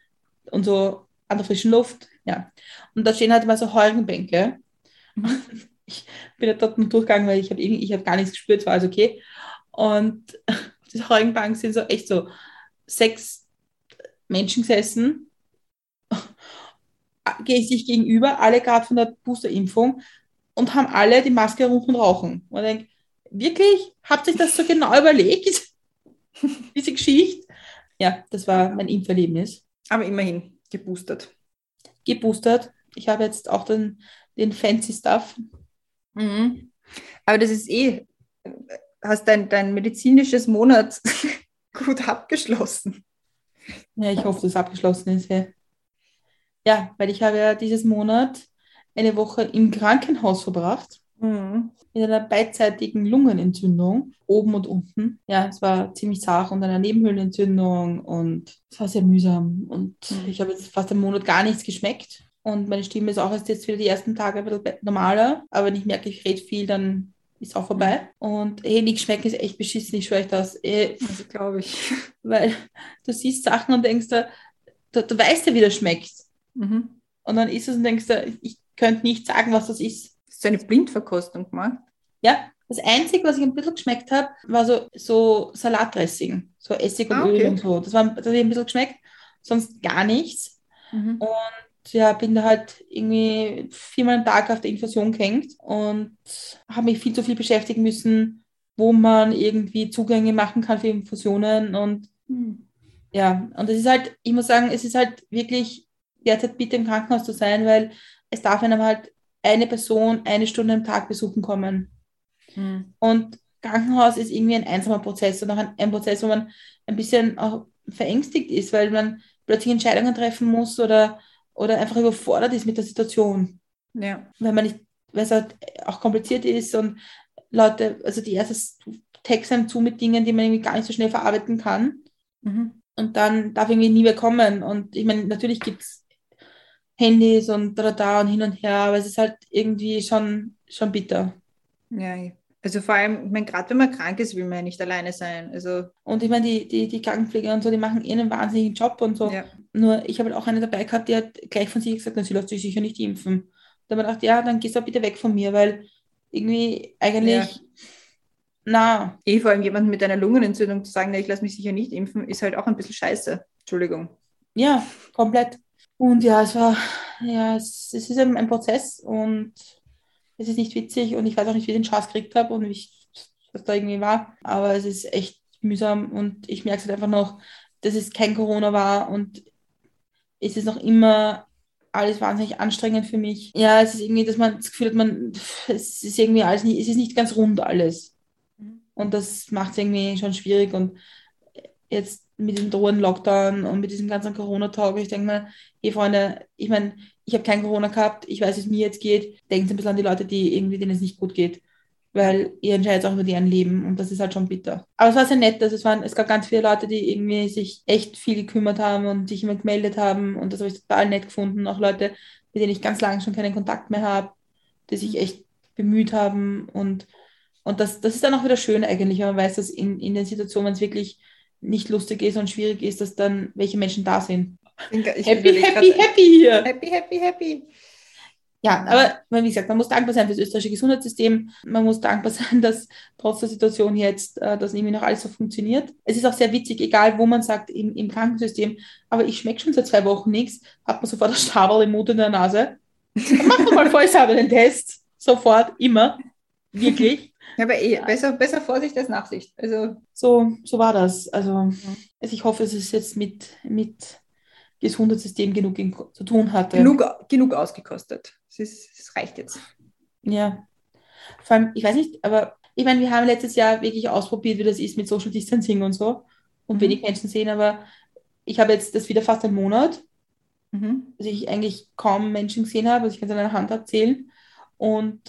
und so an der frischen Luft. Ja. Und da stehen halt immer so Heugenbänke. Mhm. *laughs* Ich bin ja dort nur durchgegangen, weil ich habe ich hab gar nichts gespürt, es war alles okay. Und auf dieser Heugenbank sind so echt so sechs Menschen gesessen, sich gegenüber, alle gerade von der Boosterimpfung und haben alle die Maske ruf und rauchen. Und ich denke, wirklich? Habt ihr das so genau überlegt? *laughs* Diese Geschichte? Ja, das war mein Impferlebnis. Aber immerhin, geboostert. geboostert. Ich habe jetzt auch den, den fancy Stuff. Mhm. Aber das ist eh, hast dein, dein medizinisches Monat *laughs* gut abgeschlossen. Ja, ich hoffe, dass es abgeschlossen ist. Ja. Ja, weil ich habe ja dieses Monat eine Woche im Krankenhaus verbracht Mhm. mit einer beidseitigen Lungenentzündung, oben und unten. Ja, es war ziemlich zart und eine Nebenhöhlenentzündung und es war sehr mühsam. Und Mhm. ich habe jetzt fast einen Monat gar nichts geschmeckt. Und meine Stimme ist auch erst jetzt wieder die ersten Tage ein bisschen normaler. Aber wenn ich merke, ich rede viel, dann ist auch vorbei. Und eh, nichts schmecken ist echt beschissen, ich schwöre euch das. Eh, Also glaube ich. *laughs* weil du siehst Sachen und denkst, da, du, du weißt ja, wie das schmeckt. Mhm. Und dann isst es und denkst, du, ich könnte nicht sagen, was das ist. Hast du eine Blindverkostung gemacht? Ja, das Einzige, was ich ein bisschen geschmeckt habe, war so, so Salatdressing, so Essig und Ah, Öl okay. und so. Das, war, das hat ein bisschen geschmeckt, sonst gar nichts. Mhm. Und ja, bin da halt irgendwie viermal am Tag auf der Infusion gehängt und habe mich viel zu viel beschäftigen müssen, wo man irgendwie Zugänge machen kann für Infusionen und Mhm. ja, und es ist halt, ich muss sagen, es ist halt wirklich derzeit bitte im Krankenhaus zu sein, weil es darf einem halt eine Person eine Stunde am Tag besuchen kommen. Mhm. Und Krankenhaus ist irgendwie ein einsamer Prozess und auch ein, ein Prozess, wo man ein bisschen auch verängstigt ist, weil man plötzlich Entscheidungen treffen muss oder, oder einfach überfordert ist mit der Situation. Ja. Weil man nicht, weil es halt auch kompliziert ist und Leute, also die erste Text einem zu mit Dingen, die man irgendwie gar nicht so schnell verarbeiten kann Mhm. und dann darf irgendwie nie mehr kommen. Und ich meine, natürlich gibt es Handys und da, da und hin und her, aber es ist halt irgendwie schon, schon bitter. Ja, also vor allem, ich meine, gerade wenn man krank ist, will man ja nicht alleine sein. Also, Und ich meine, die, die, die Krankenpfleger und so, die machen eh einen wahnsinnigen Job und so. ja. Nur ich habe halt auch eine dabei gehabt, die hat gleich von sich gesagt, na, sie lässt sich sicher nicht impfen. Da habe ich gedacht, ja, dann gehst du bitte weg von mir, weil irgendwie eigentlich, Ja. na, Eh, vor allem jemandem mit einer Lungenentzündung zu sagen, na, ich lasse mich sicher nicht impfen, ist halt auch ein bisschen scheiße. Entschuldigung. ja, komplett. Und ja, es war, ja, es, es ist ein, ein Prozess und es ist nicht witzig und ich weiß auch nicht, wie ich den Schatz gekriegt habe und wie ich, was da irgendwie war. Aber es ist echt mühsam und ich merke es halt einfach noch, dass es kein Corona war und es ist noch immer alles wahnsinnig anstrengend für mich. Ja, es ist irgendwie, dass man das Gefühl hat, man, es ist irgendwie alles nicht, es ist nicht ganz rund alles. Und das macht es irgendwie schon schwierig und jetzt mit dem drohenden Lockdown und mit diesem ganzen Corona-Talk, ich denke mir, hey Freunde, ich meine, ich habe kein Corona gehabt, ich weiß, wie es mir jetzt geht. Denkt ein bisschen an die Leute, die irgendwie, denen es nicht gut geht. Weil ihr entscheidet auch über deren Leben und das ist halt schon bitter. Aber es war sehr nett, dass es waren, es gab ganz viele Leute, die irgendwie sich echt viel gekümmert haben und sich immer gemeldet haben und das habe ich total nett gefunden. Auch Leute, mit denen ich ganz lange schon keinen Kontakt mehr habe, die sich echt bemüht haben und, und das, das ist dann auch wieder schön eigentlich, wenn man weiß, dass in, in den Situationen, wenn es wirklich nicht lustig ist und schwierig ist, dass dann welche Menschen da sind. Ich Happy, happy, happy hier. Happy, happy, happy. Ja, aber wie gesagt, man muss dankbar sein für das österreichische Gesundheitssystem. Man muss dankbar *laughs* sein, dass trotz der Situation jetzt äh, das irgendwie noch alles so funktioniert. Es ist auch sehr witzig, egal wo man sagt im, im Krankensystem, aber ich schmecke schon seit zwei Wochen nichts, hat man sofort ein Stabel im Mund und in der Nase. Mach doch mal *laughs* vollsauber den Test. Sofort, immer. Wirklich. Ja, aber eh, besser, besser Vorsicht als Nachsicht. Also, So, so war das. Also, also ich hoffe, dass es jetzt mit, mit Gesundheitssystem genug in, zu tun hatte. genug, genug ausgekostet. Es, ist, es reicht jetzt. Ja. Vor allem, ich weiß nicht, aber ich meine, wir haben letztes Jahr wirklich ausprobiert, wie das ist mit Social Distancing und so und Mhm. wenig Menschen sehen, aber ich habe jetzt das wieder fast einen Monat, Mhm. dass ich eigentlich kaum Menschen gesehen habe, also ich kann es an einer Hand abzählen und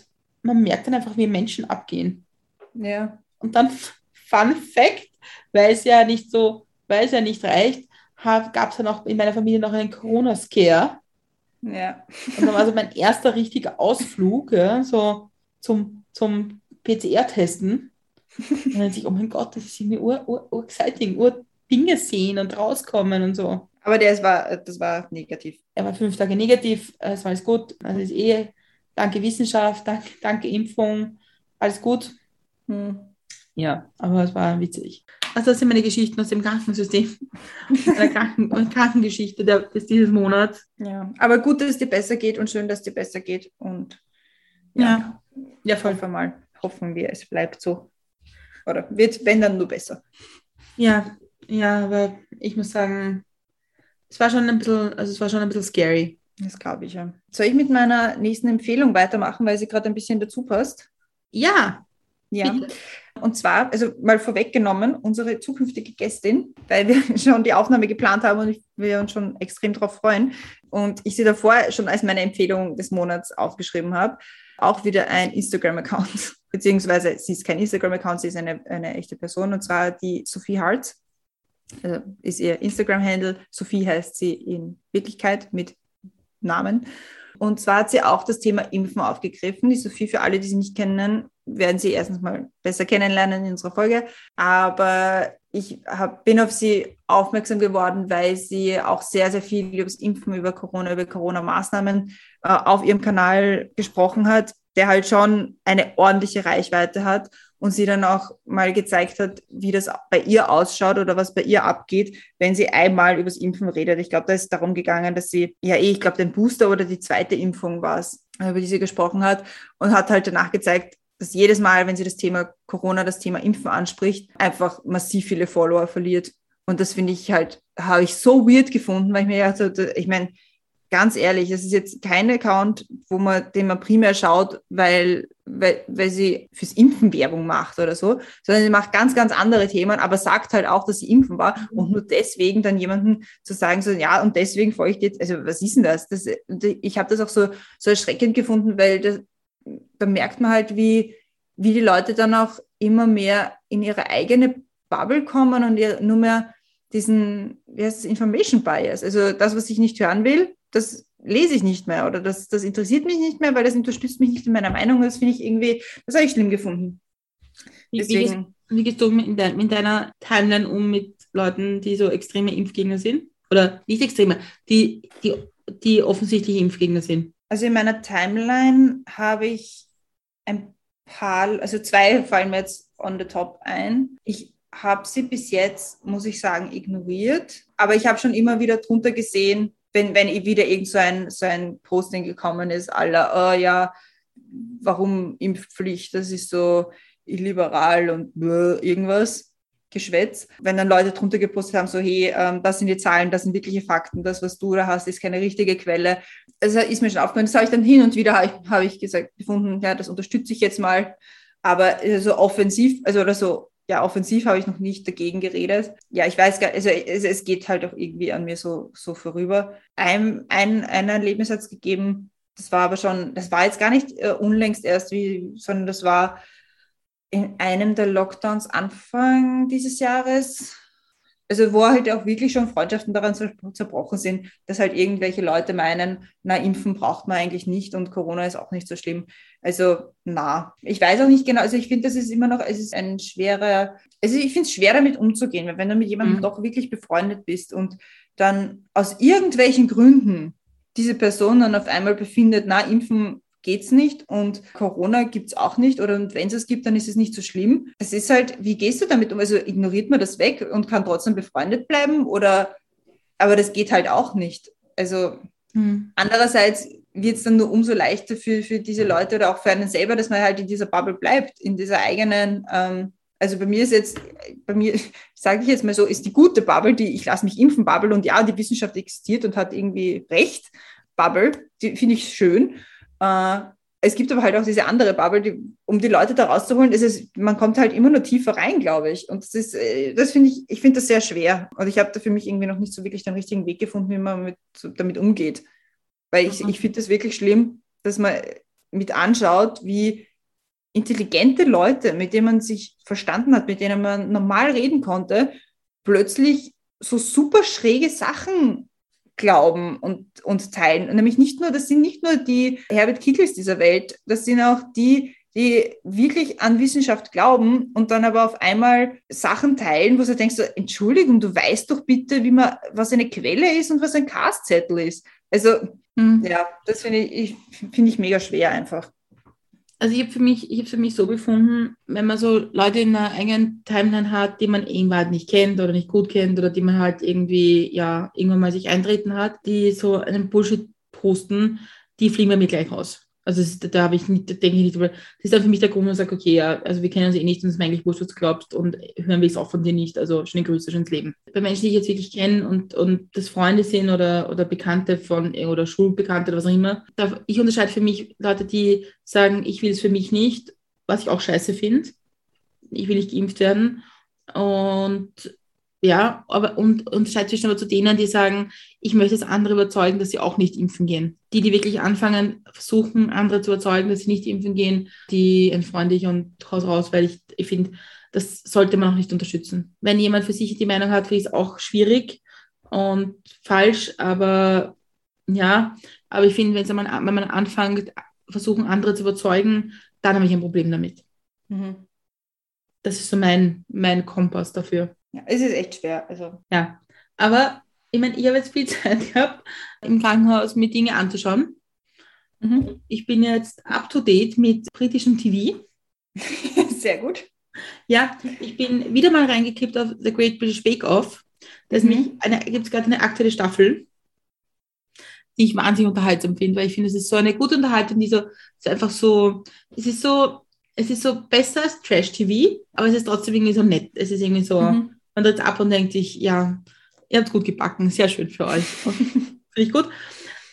man merkt dann einfach, wie Menschen abgehen. Ja. Und dann, *laughs* Fun Fact, weil es ja nicht so, weil es ja nicht reicht, gab es dann auch in meiner Familie noch einen Corona-Scare. Ja. Und dann war so mein erster richtiger Ausflug, ja, so zum, zum PCR-Testen. Und dann dachte ich, oh mein Gott, das ist irgendwie ur, ur, ur exciting, ur Dinge sehen und rauskommen und so. Aber das war, das war negativ. Er war fünf Tage negativ, es war alles gut. Also ist eh, danke Wissenschaft, danke, danke Impfung, alles gut. Hm. Ja, aber es war witzig. Also das sind meine Geschichten aus dem Krankensystem, *laughs* der Kranken Krankengeschichte der, des dieses Monats. Ja. Aber gut, dass es dir besser geht und schön, dass es dir besser geht. Und Ja, ja voll. wir mal, hoffen wir, es bleibt so. Oder wird, wenn dann nur besser. Ja, ja, aber ich muss sagen, es war schon ein bisschen, also es war schon ein bisschen scary. Das glaube ich ja. Soll ich mit meiner nächsten Empfehlung weitermachen, weil sie gerade ein bisschen dazu passt? Ja. Ja. Bitte. Und zwar, also mal vorweggenommen, unsere zukünftige Gästin, weil wir *laughs* schon die Aufnahme geplant haben und wir uns schon extrem darauf freuen. Und ich sie davor schon als meine Empfehlung des Monats aufgeschrieben habe. Auch wieder ein Instagram-Account, *laughs* beziehungsweise sie ist kein Instagram-Account, sie ist eine, eine echte Person und zwar die Sophie Hart. Also ist ihr Instagram-Handle. Sophie heißt sie in Wirklichkeit mit Namen. Und zwar hat sie auch das Thema Impfen aufgegriffen. Die Sophie, für alle, die sie nicht kennen, werden sie erstens mal besser kennenlernen in unserer Folge. Aber ich hab, bin auf sie aufmerksam geworden, weil sie auch sehr, sehr viel über das Impfen, über Corona, über Corona-Maßnahmen äh, auf ihrem Kanal gesprochen hat, der halt schon eine ordentliche Reichweite hat und sie dann auch mal gezeigt hat, wie das bei ihr ausschaut oder was bei ihr abgeht, wenn sie einmal übers Impfen redet. Ich glaube, da ist darum gegangen, dass sie, ja eh, ich glaube, den Booster oder die zweite Impfung war es, über die sie gesprochen hat und hat halt danach gezeigt, dass jedes Mal, wenn sie das Thema Corona, das Thema Impfen anspricht, einfach massiv viele Follower verliert. Und das finde ich halt, habe ich so weird gefunden, weil ich mir ja, ich meine, ganz ehrlich, das ist jetzt kein Account, wo man, den man primär schaut, weil, weil, weil sie fürs Impfen Werbung macht oder so, sondern sie macht ganz, ganz andere Themen, aber sagt halt auch, dass sie impfen war und nur deswegen dann jemanden zu sagen, so, ja, und deswegen folge ich jetzt, also was ist denn das? das ich habe das auch so, so erschreckend gefunden, weil das, da merkt man halt, wie, wie die Leute dann auch immer mehr in ihre eigene Bubble kommen und nur mehr diesen, wie heißt das, Information Bias, also das, was ich nicht hören will, das lese ich nicht mehr oder das, das interessiert mich nicht mehr, weil das unterstützt mich nicht in meiner Meinung. Das finde ich irgendwie, das habe ich schlimm gefunden. Wie, Deswegen, wie, gehst, wie gehst du in, de, in deiner Timeline um mit Leuten, die so extreme Impfgegner sind? Oder nicht extreme, die, die, die offensichtlich Impfgegner sind? Also in meiner Timeline habe ich ein paar, also zwei fallen mir jetzt on the top ein. Ich habe sie bis jetzt, muss ich sagen, ignoriert, aber ich habe schon immer wieder drunter gesehen, wenn, wenn wieder irgend so ein, so ein Posting gekommen ist, aller, oh ja, warum Impfpflicht, das ist so illiberal und irgendwas. Geschwätz, wenn dann Leute drunter gepostet haben, so hey, ähm, das sind die Zahlen, das sind wirkliche Fakten, das, was du da hast, ist keine richtige Quelle. Also ist mir schon aufgefallen, das habe ich dann hin und wieder, habe ich, gesagt, gefunden, ja, das unterstütze ich jetzt mal, aber so offensiv, also oder so ja, offensiv habe ich noch nicht dagegen geredet. Ja, ich weiß gar also es, es geht halt auch irgendwie an mir so, so vorüber. Ein, ein, einen Erlebnis gegeben, das war aber schon, das war jetzt gar nicht äh, unlängst erst, wie, sondern das war in einem der Lockdowns Anfang dieses Jahres also wo halt auch wirklich schon Freundschaften daran zerbrochen sind, dass halt irgendwelche Leute meinen, na, impfen braucht man eigentlich nicht und Corona ist auch nicht so schlimm. Also, na, ich weiß auch nicht genau, also ich finde, das ist immer noch, es ist ein schwerer, also ich finde es schwer damit umzugehen, weil wenn du mit jemandem mhm. doch wirklich befreundet bist und dann aus irgendwelchen Gründen diese Person dann auf einmal befindet, na, impfen geht's nicht und Corona gibt's auch nicht oder wenn es es gibt, dann ist es nicht so schlimm. Es ist halt, wie gehst du damit um? Also ignoriert man das weg und kann trotzdem befreundet bleiben oder, aber das geht halt auch nicht. Also hm. andererseits wird es dann nur umso leichter für, für diese Leute oder auch für einen selber, dass man halt in dieser Bubble bleibt, in dieser eigenen, ähm, also bei mir ist jetzt, bei mir, *laughs* sage ich jetzt mal so, ist die gute Bubble, die ich lasse mich impfen Bubble und ja, die Wissenschaft existiert und hat irgendwie recht, Bubble, die finde ich schön. Äh, es gibt aber halt auch diese andere Bubble, die, um die Leute da rauszuholen, ist es, man kommt halt immer nur tiefer rein, glaube ich. Und das ist, äh, das finde ich, ich finde das sehr schwer. Und ich habe da für mich irgendwie noch nicht so wirklich den richtigen Weg gefunden, wie man mit, damit umgeht. Weil ich, mhm. ich finde das wirklich schlimm, dass man mit anschaut, wie intelligente Leute, mit denen man sich verstanden hat, mit denen man normal reden konnte, plötzlich so super schräge Sachen glauben und, und teilen. Und nämlich nicht nur, das sind nicht nur die Herbert Kickels dieser Welt, das sind auch die, die wirklich an Wissenschaft glauben und dann aber auf einmal Sachen teilen, wo du denkst, so, Entschuldigung, du weißt doch bitte, wie man, was eine Quelle ist und was ein Castzettel ist. Also, hm. ja, das finde ich, finde ich mega schwer einfach also ich habe für mich, ich habe für mich so befunden, wenn man so Leute in einer eigenen Timeline hat, die man irgendwann halt nicht kennt oder nicht gut kennt oder die man halt irgendwie, ja, irgendwann mal sich eintreten hat, die so einen Bullshit posten, die fliegen bei mir gleich aus. Also das, da habe ich nicht, denke ich nicht drüber. Das ist dann für mich der Grund, wo ich sage, okay, ja, also wir kennen uns eh nicht und es ist mir eigentlich wurscht, was du glaubst und hören wir es auch von dir nicht. Also schöne Grüße, schönes Leben. Bei Menschen, die ich jetzt wirklich kenne und, und das Freunde sind oder, oder Bekannte von oder Schulbekannte oder was auch immer, da, ich unterscheide für mich Leute, die sagen, ich will es für mich nicht, was ich auch scheiße finde. Ich will nicht geimpft werden. Und ja, aber und unterscheidet zwischen aber zu denen, die sagen, ich möchte jetzt andere überzeugen, dass sie auch nicht impfen gehen. Die, die wirklich anfangen, versuchen, andere zu überzeugen, dass sie nicht impfen gehen, die entfreunde ich und haus raus, weil ich, ich finde, das sollte man auch nicht unterstützen. Wenn jemand für sich die Meinung hat, finde ich es auch schwierig und falsch, aber ja, aber ich finde, wenn man, wenn man anfängt, versuchen, andere zu überzeugen, dann habe ich ein Problem damit. Mhm. Das ist so mein, mein Kompass dafür. Ja, es ist echt schwer. Also. Ja, aber ich meine, ich habe jetzt viel *laughs* Zeit gehabt, im Krankenhaus mir Dinge anzuschauen. Mhm. Ich bin jetzt up to date mit britischem TV. *laughs* Sehr gut. Ja, ich bin wieder mal reingekippt auf The Great British Bake Off. Da mhm. gibt es gerade eine aktuelle Staffel, die ich wahnsinnig unterhaltsam finde, weil ich finde, es ist so eine gute Unterhaltung, die so, ist einfach so, es ist so, es ist so besser als Trash-TV, aber es ist trotzdem irgendwie so nett. Es ist irgendwie so, mhm man tritt ab und denkt sich, ja, ihr habt gut gebacken, sehr schön für euch. *laughs* Finde ich gut.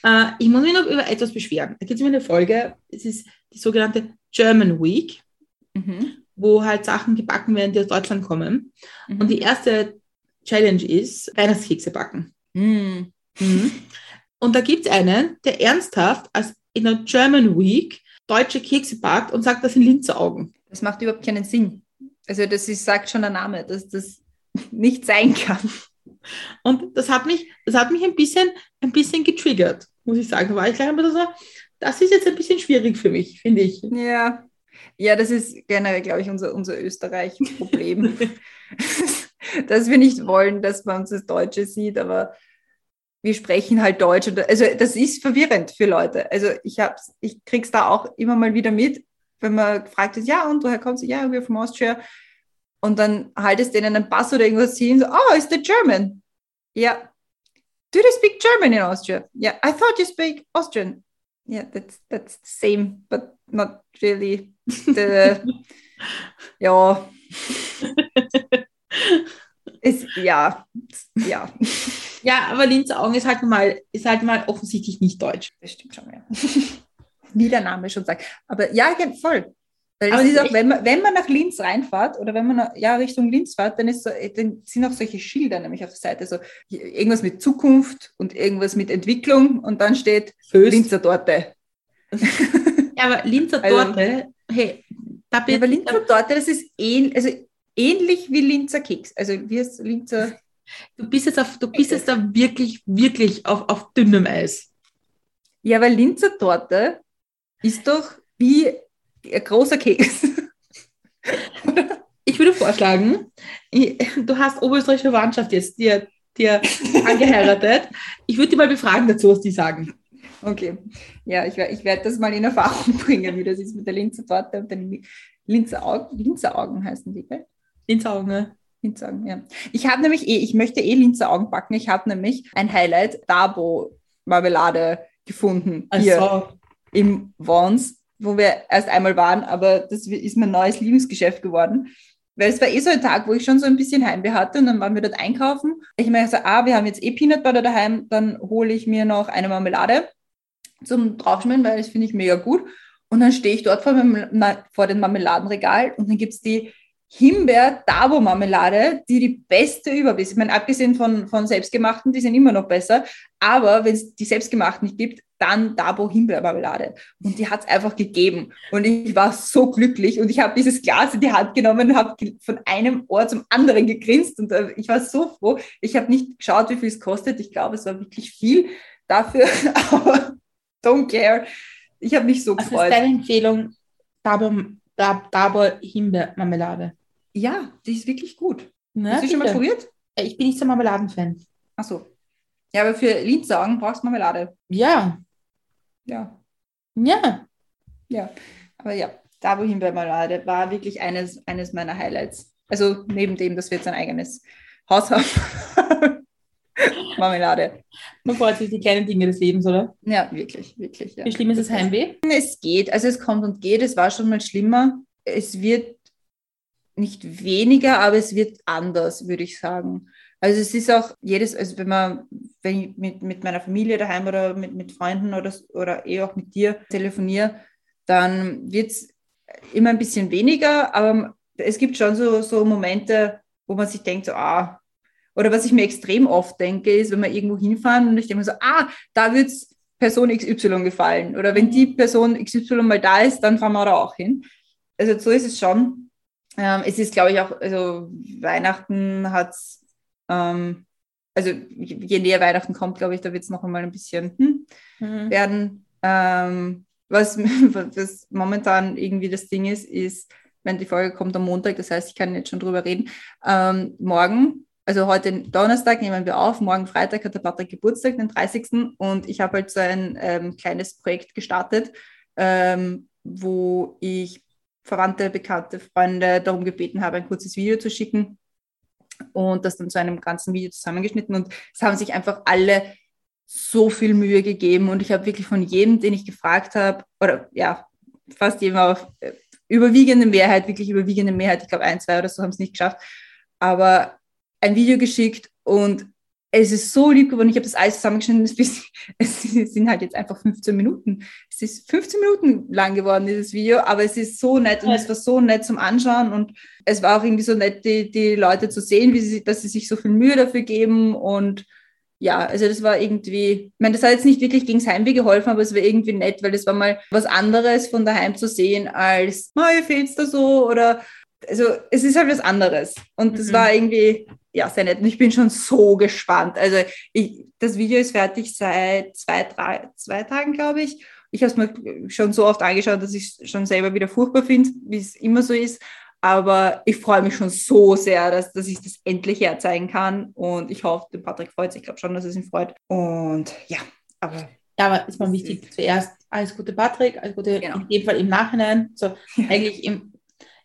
Äh, ich muss mich noch über etwas beschweren. Da gibt es immer eine Folge, es ist die sogenannte German Week, mhm. wo halt Sachen gebacken werden, die aus Deutschland kommen. Mhm. Und die erste Challenge ist Weihnachtskekse backen. Mhm. mhm. Und da gibt es einen, der ernsthaft als in der German Week deutsche Kekse backt und sagt, das sind Linzeraugen. Das macht überhaupt keinen Sinn. Also das ist, sagt schon der Name, dass das nicht sein kann. Und das hat mich, das hat mich ein bisschen, ein bisschen getriggert, muss ich sagen. Da war ich gleich einmal so, das ist jetzt ein bisschen schwierig für mich, finde ich. Ja. Ja, das ist generell, glaube ich, unser, unser Österreich-Problem. *laughs* dass wir nicht wollen, dass man uns das Deutsche sieht, aber wir sprechen halt Deutsch. Also das ist verwirrend für Leute. Also ich hab's, ich krieg's da auch immer mal wieder mit, wenn man gefragt ist, ja, und woher kommst du? Ja, we're from Austria. Und dann haltest du denen einen Pass oder irgendwas hin, so, oh, ist der German? Ja. Do they speak German in Austria? Yeah, I thought you speak Austrian. Yeah, that's, that's the same, but not really. The, *laughs* ja. *laughs* ist, ja, ja. Ja, aber Linzer Augen ist halt mal, ist halt mal offensichtlich nicht deutsch. Das stimmt schon, ja. Wie der Name schon sagt. Aber ja, voll. Weil Aber es ist auch, wenn man, wenn man nach Linz reinfahrt oder wenn man nach, ja, Richtung Linz fährt, dann, ist so, dann sind auch solche Schilder nämlich auf der Seite. So irgendwas mit Zukunft und irgendwas mit Entwicklung und dann steht Föst. Linzer Torte. *laughs* Ja, aber Linzer also Torte, also, hey, da bin ja, aber Linzer Torte, das ist ähn, also ähnlich wie Linzer Keks. Also wie ist Linzer. Du bist jetzt, auf, du bist jetzt da wirklich, wirklich auf, auf dünnem Eis. Ja, weil Linzer Torte ist doch wie großer Keks. ich würde vorschlagen, du hast oberösterreichische Verwandtschaft jetzt dir, dir angeheiratet. Ich würde dich mal befragen dazu, was die sagen. Okay. Ja, ich, ich werde das mal in Erfahrung bringen, wie das ist mit der Linzer Torte und den Linzer Augen. Linzer Augen heißen die, gell? Linzer Augen, ne? Linzer Augen, ja. Ich habe nämlich eh, ich möchte eh Linzer Augen backen. Ich habe nämlich ein Highlight, Dabo Marmelade gefunden. Hier so. im Vons wo wir erst einmal waren, aber das ist mein neues Lieblingsgeschäft geworden. Weil es war eh so ein Tag, wo ich schon so ein bisschen Heimweh hatte und dann waren wir dort einkaufen. Ich meine so, ah, wir haben jetzt eh Peanut Butter daheim, dann hole ich mir noch eine Marmelade zum Draufschmieren, weil das finde ich mega gut. Und dann stehe ich dort vor, meinem, vor dem Marmeladenregal und dann gibt es die Himbeer-Dabo-Marmelade, die die beste überhaupt ist. Ich meine, abgesehen von, von selbstgemachten, die sind immer noch besser. Aber wenn es die selbstgemachten nicht gibt, dann Dabo-Himbeer-Marmelade. Und die hat es einfach gegeben. Und ich war so glücklich. Und ich habe dieses Glas in die Hand genommen und habe von einem Ohr zum anderen gegrinst. Und äh, ich war so froh. Ich habe nicht geschaut, wie viel es kostet. Ich glaube, es war wirklich viel dafür. *laughs* Aber don't care. Ich habe mich so gefreut. Was ist deine Empfehlung? Dabo-Himbeer-Marmelade. Ja, die ist wirklich gut. Ne, Hast du schon mal probiert? Äh, ich bin nicht so Marmeladenfan. Ach so. Ja, aber für Lindsaugen brauchst du Marmelade. Ja. Ja. Ja. Ja. Aber ja, da wohin bei Marmelade war wirklich eines, eines meiner Highlights. Also neben dem, dass wir jetzt ein eigenes Haus haben. *laughs* Marmelade. Man freut sich die kleinen Dinge des Lebens, oder? Ja, wirklich, wirklich. Ja. Wie schlimm ist das Heimweh? Es geht, also es kommt und geht. Es war schon mal schlimmer. Es wird nicht weniger, aber es wird anders, würde ich sagen. Also es ist auch jedes, also wenn man, wenn ich mit, mit meiner Familie daheim oder mit, mit Freunden oder, oder eh auch mit dir telefoniere, dann wird es immer ein bisschen weniger, aber es gibt schon so, so Momente, wo man sich denkt, so, ah, oder was ich mir extrem oft denke, ist, wenn wir irgendwo hinfahren und ich denke mir so, ah, da wird es Person XY gefallen. Oder wenn die Person XY mal da ist, dann fahren wir da auch hin. Also so ist es schon. Ähm, es ist, glaube ich, auch, also Weihnachten hat es, ähm, also je näher Weihnachten kommt, glaube ich, da wird es noch einmal ein bisschen hm, Mhm. werden. Ähm, was, *laughs* was momentan irgendwie das Ding ist, ist, wenn die Folge kommt am Montag, das heißt, ich kann jetzt schon drüber reden. Ähm, morgen, also heute Donnerstag nehmen wir auf, morgen Freitag hat der Patrick Geburtstag, den 30. Und ich habe halt so ein ähm, kleines Projekt gestartet, ähm, wo ich Verwandte, Bekannte, Freunde darum gebeten habe, ein kurzes Video zu schicken und das dann zu einem ganzen Video zusammengeschnitten. Und es haben sich einfach alle so viel Mühe gegeben und ich habe wirklich von jedem, den ich gefragt habe, oder ja, fast jedem auf überwiegende Mehrheit, wirklich überwiegende Mehrheit, ich glaube ein, zwei oder so haben es nicht geschafft, aber ein Video geschickt und es ist so lieb geworden. Ich habe das alles zusammengeschnitten. Es, *laughs* es sind halt jetzt einfach 15 Minuten. Es ist 15 Minuten lang geworden, dieses Video, aber es ist so nett und es war so nett zum Anschauen und es war auch irgendwie so nett, die, die Leute zu sehen, wie sie, dass sie sich so viel Mühe dafür geben und ja, also das war irgendwie, ich meine, das hat jetzt nicht wirklich gegens Heimweh geholfen, aber es war irgendwie nett, weil das war mal was anderes von daheim zu sehen als, mir fehlt's da so oder, also es ist halt was anderes. Und das Mhm. war irgendwie, ja, sehr nett. Und ich bin schon so gespannt. Also ich, das Video ist fertig seit zwei, drei, zwei Tagen, glaube ich. Ich habe es mir schon so oft angeschaut, dass ich es schon selber wieder furchtbar finde, wie es immer so ist. Aber ich freue mich schon so sehr, dass, dass ich das endlich herzeigen kann. Und ich hoffe, den Patrick freut sich. Ich glaube schon, dass es ihn freut. Und ja, aber Ja, aber ist mal wichtig, ist- zuerst alles Gute Patrick, alles Gute Genau. in dem Fall im Nachhinein. So *laughs* eigentlich im,